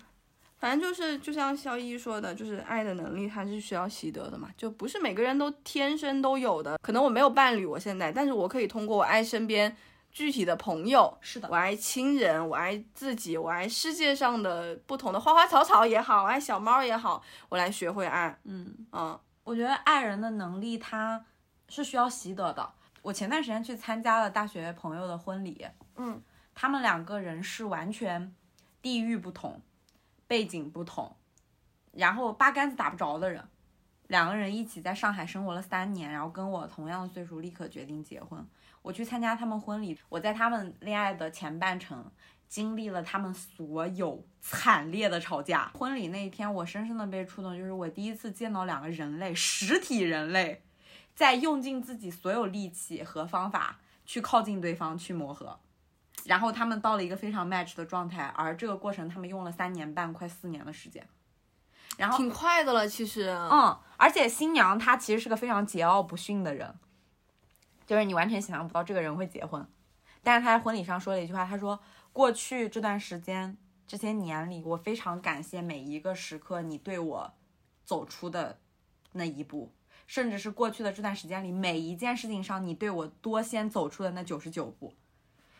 反正就是就像肖一说的，就是爱的能力它是需要习得的嘛，就不是每个人都天生都有的。可能我没有伴侣，我现在，但是我可以通过我爱身边具体的朋友，是的我爱亲人，我爱自己，我爱世界上的不同的花花草草也好，我爱小猫也好，我来学会爱。嗯，嗯我觉得爱人的能力它是需要习得的。我前段时间去参加了大学朋友的婚礼，嗯，他们两个人是完全地域不同、背景不同，然后八竿子打不着的人。两个人一起在上海生活了三年，然后跟我同样的岁数，立刻决定结婚。我去参加他们婚礼，我在他们恋爱的前半程经历了他们所有惨烈的吵架。婚礼那一天，我深深的被触动，就是我第一次见到两个人类，实体人类，在用尽自己所有力气和方法去靠近对方，去磨合。然后他们到了一个非常 match 的状态，而这个过程他们用了三年半，快四年的时间。然后挺快的了，其实。嗯，而且新娘她其实是个非常桀骜不驯的人，就是你完全想象不到这个人会结婚。但是他在婚礼上说了一句话，他说：“过去这段时间、这些年里，我非常感谢每一个时刻你对我走出的那一步，甚至是过去的这段时间里每一件事情上你对我多先走出的那九十九步。”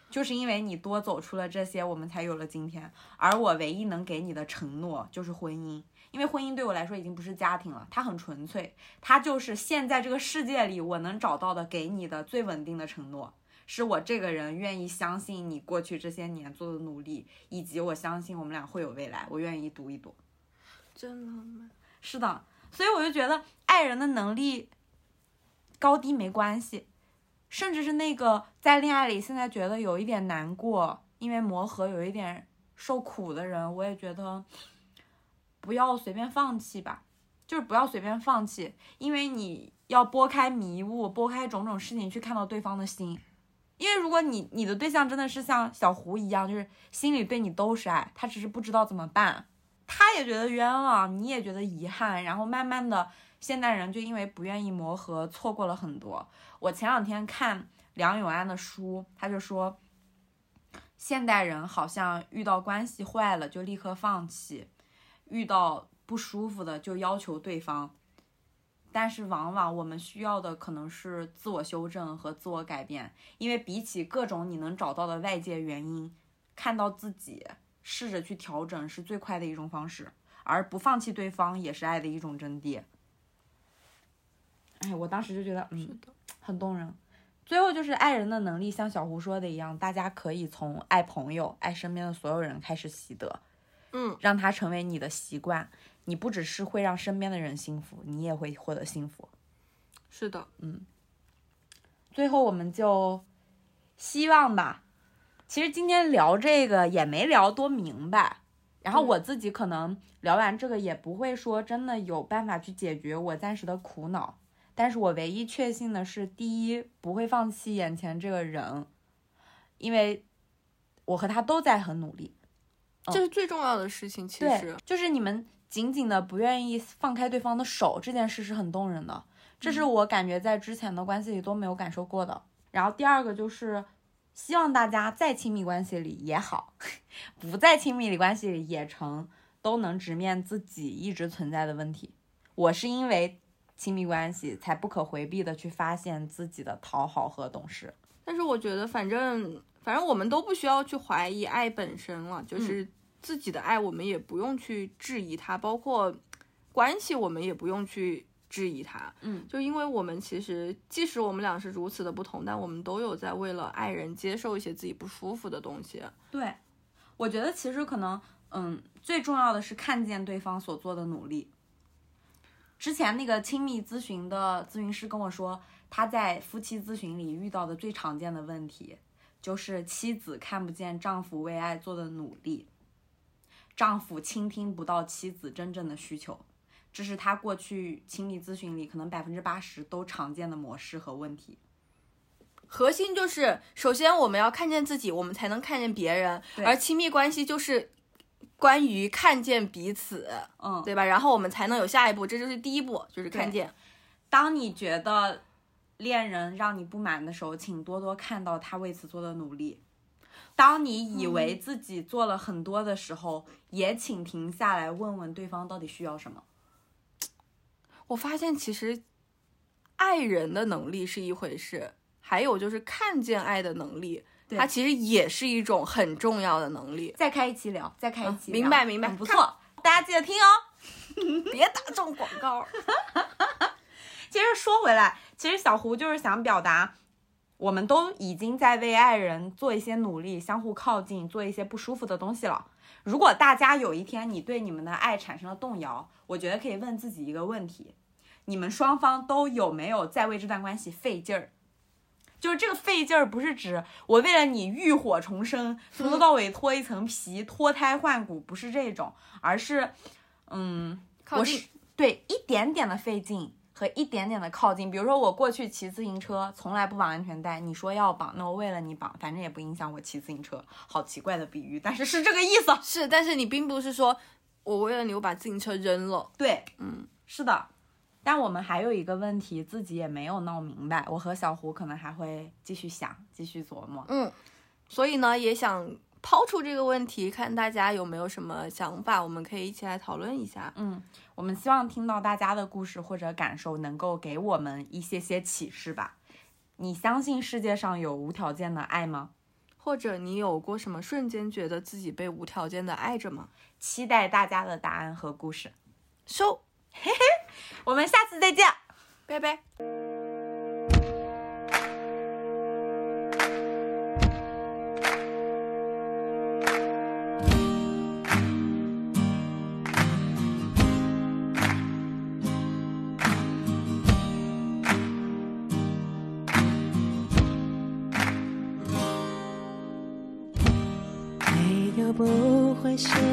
就是因为你多走出了这些，我们才有了今天。而我唯一能给你的承诺就是婚姻，因为婚姻对我来说已经不是家庭了，它很纯粹，它就是现在这个世界里我能找到的给你的最稳定的承诺，是我这个人愿意相信你过去这些年做的努力，以及我相信我们俩会有未来，我愿意赌一赌。真的吗。是的，所以我就觉得爱人的能力高低没关系，甚至是那个在恋爱里现在觉得有一点难过，因为磨合有一点受苦的人，我也觉得不要随便放弃吧，就是不要随便放弃，因为你要拨开迷雾，拨开种种事情去看到对方的心。因为如果你你的对象真的是像小胡一样，就是心里对你都是爱，他只是不知道怎么办，他也觉得冤枉，你也觉得遗憾，然后慢慢的，现代人就因为不愿意磨合，错过了很多。我前两天看梁永安的书，他就说，现代人好像遇到关系坏了就立刻放弃，遇到不舒服的就要求对方，但是往往我们需要的可能是自我修正和自我改变，因为比起各种你能找到的外界原因，看到自己，试着去调整是最快的一种方式。而不放弃对方也是爱的一种真谛。哎，我当时就觉得，嗯，很动人。最后就是爱人的能力，像小胡说的一样，大家可以从爱朋友、爱身边的所有人开始习得，嗯，让它成为你的习惯。你不只是会让身边的人幸福，你也会获得幸福。是的，嗯最后我们就希望吧。其实今天聊这个也没聊多明白，然后我自己可能聊完这个也不会说真的有办法去解决我暂时的苦恼，但是我唯一确信的是，第一不会放弃眼前这个人，因为我和他都在很努力。这是最重要的事情。其实，，就是你们紧紧的不愿意放开对方的手，这件事是很动人的，这是我感觉在之前的关系里都没有感受过的。然后第二个就是，希望大家在亲密关系里也好，不在亲密关系里也成，都能直面自己一直存在的问题。我是因为亲密关系才不可回避的去发现自己的讨好和懂事。但是我觉得，反正反正我们都不需要去怀疑爱本身了，就是自己的爱，我们也不用去质疑它，包括关系，我们也不用去质疑它。嗯，就因为我们其实，即使我们俩是如此的不同，但我们都有在为了爱人接受一些自己不舒服的东西。对，我觉得其实可能，嗯，最重要的是看见对方所做的努力。之前那个亲密咨询的咨询师跟我说，他在夫妻咨询里遇到的最常见的问题，就是妻子看不见丈夫为爱做的努力，丈夫倾听不到妻子真正的需求，这是他过去亲密咨询里可能百分之八十都常见的模式和问题。核心就是，首先我们要看见自己，我们才能看见别人，而亲密关系就是关于看见彼此，嗯，对吧？然后我们才能有下一步，这就是第一步，就是看见。当你觉得恋人让你不满的时候，请多多看到他为此做的努力。当你以为自己做了很多的时候，也请停下来问问对方到底需要什么。我发现其实爱人的能力是一回事，还有就是看见爱的能力，它其实也是一种很重要的能力。再开一期聊，再开一期聊、明白明白不错，大家记得听哦。别打这种广告。其实说回来，其实小胡就是想表达，我们都已经在为爱人做一些努力，相互靠近，做一些不舒服的东西了。如果大家有一天你对你们的爱产生了动摇，我觉得可以问自己一个问题：你们双方都有没有在为这段关系费劲儿？就是这个费劲儿，不是指我为了你浴火重生，从头到尾脱一层皮、脱胎换骨，不是这种，而是，嗯，我是对一点点的费劲和一点点的靠近。比如说我过去骑自行车从来不绑安全带，你说要绑，那我为了你绑，反正也不影响我骑自行车。好奇怪的比喻，但是是这个意思。是，但是你并不是说我为了你我把自行车扔了。对，嗯，是的。但我们还有一个问题，自己也没有闹明白。我和小胡可能还会继续想，继续琢磨。嗯，所以呢，也想抛出这个问题，看大家有没有什么想法，我们可以一起来讨论一下。嗯，我们希望听到大家的故事或者感受，能够给我们一些些启示吧。你相信世界上有无条件的爱吗？或者你有过什么瞬间觉得自己被无条件的爱着吗？期待大家的答案和故事。收，嘿嘿我们下次再见。拜拜。不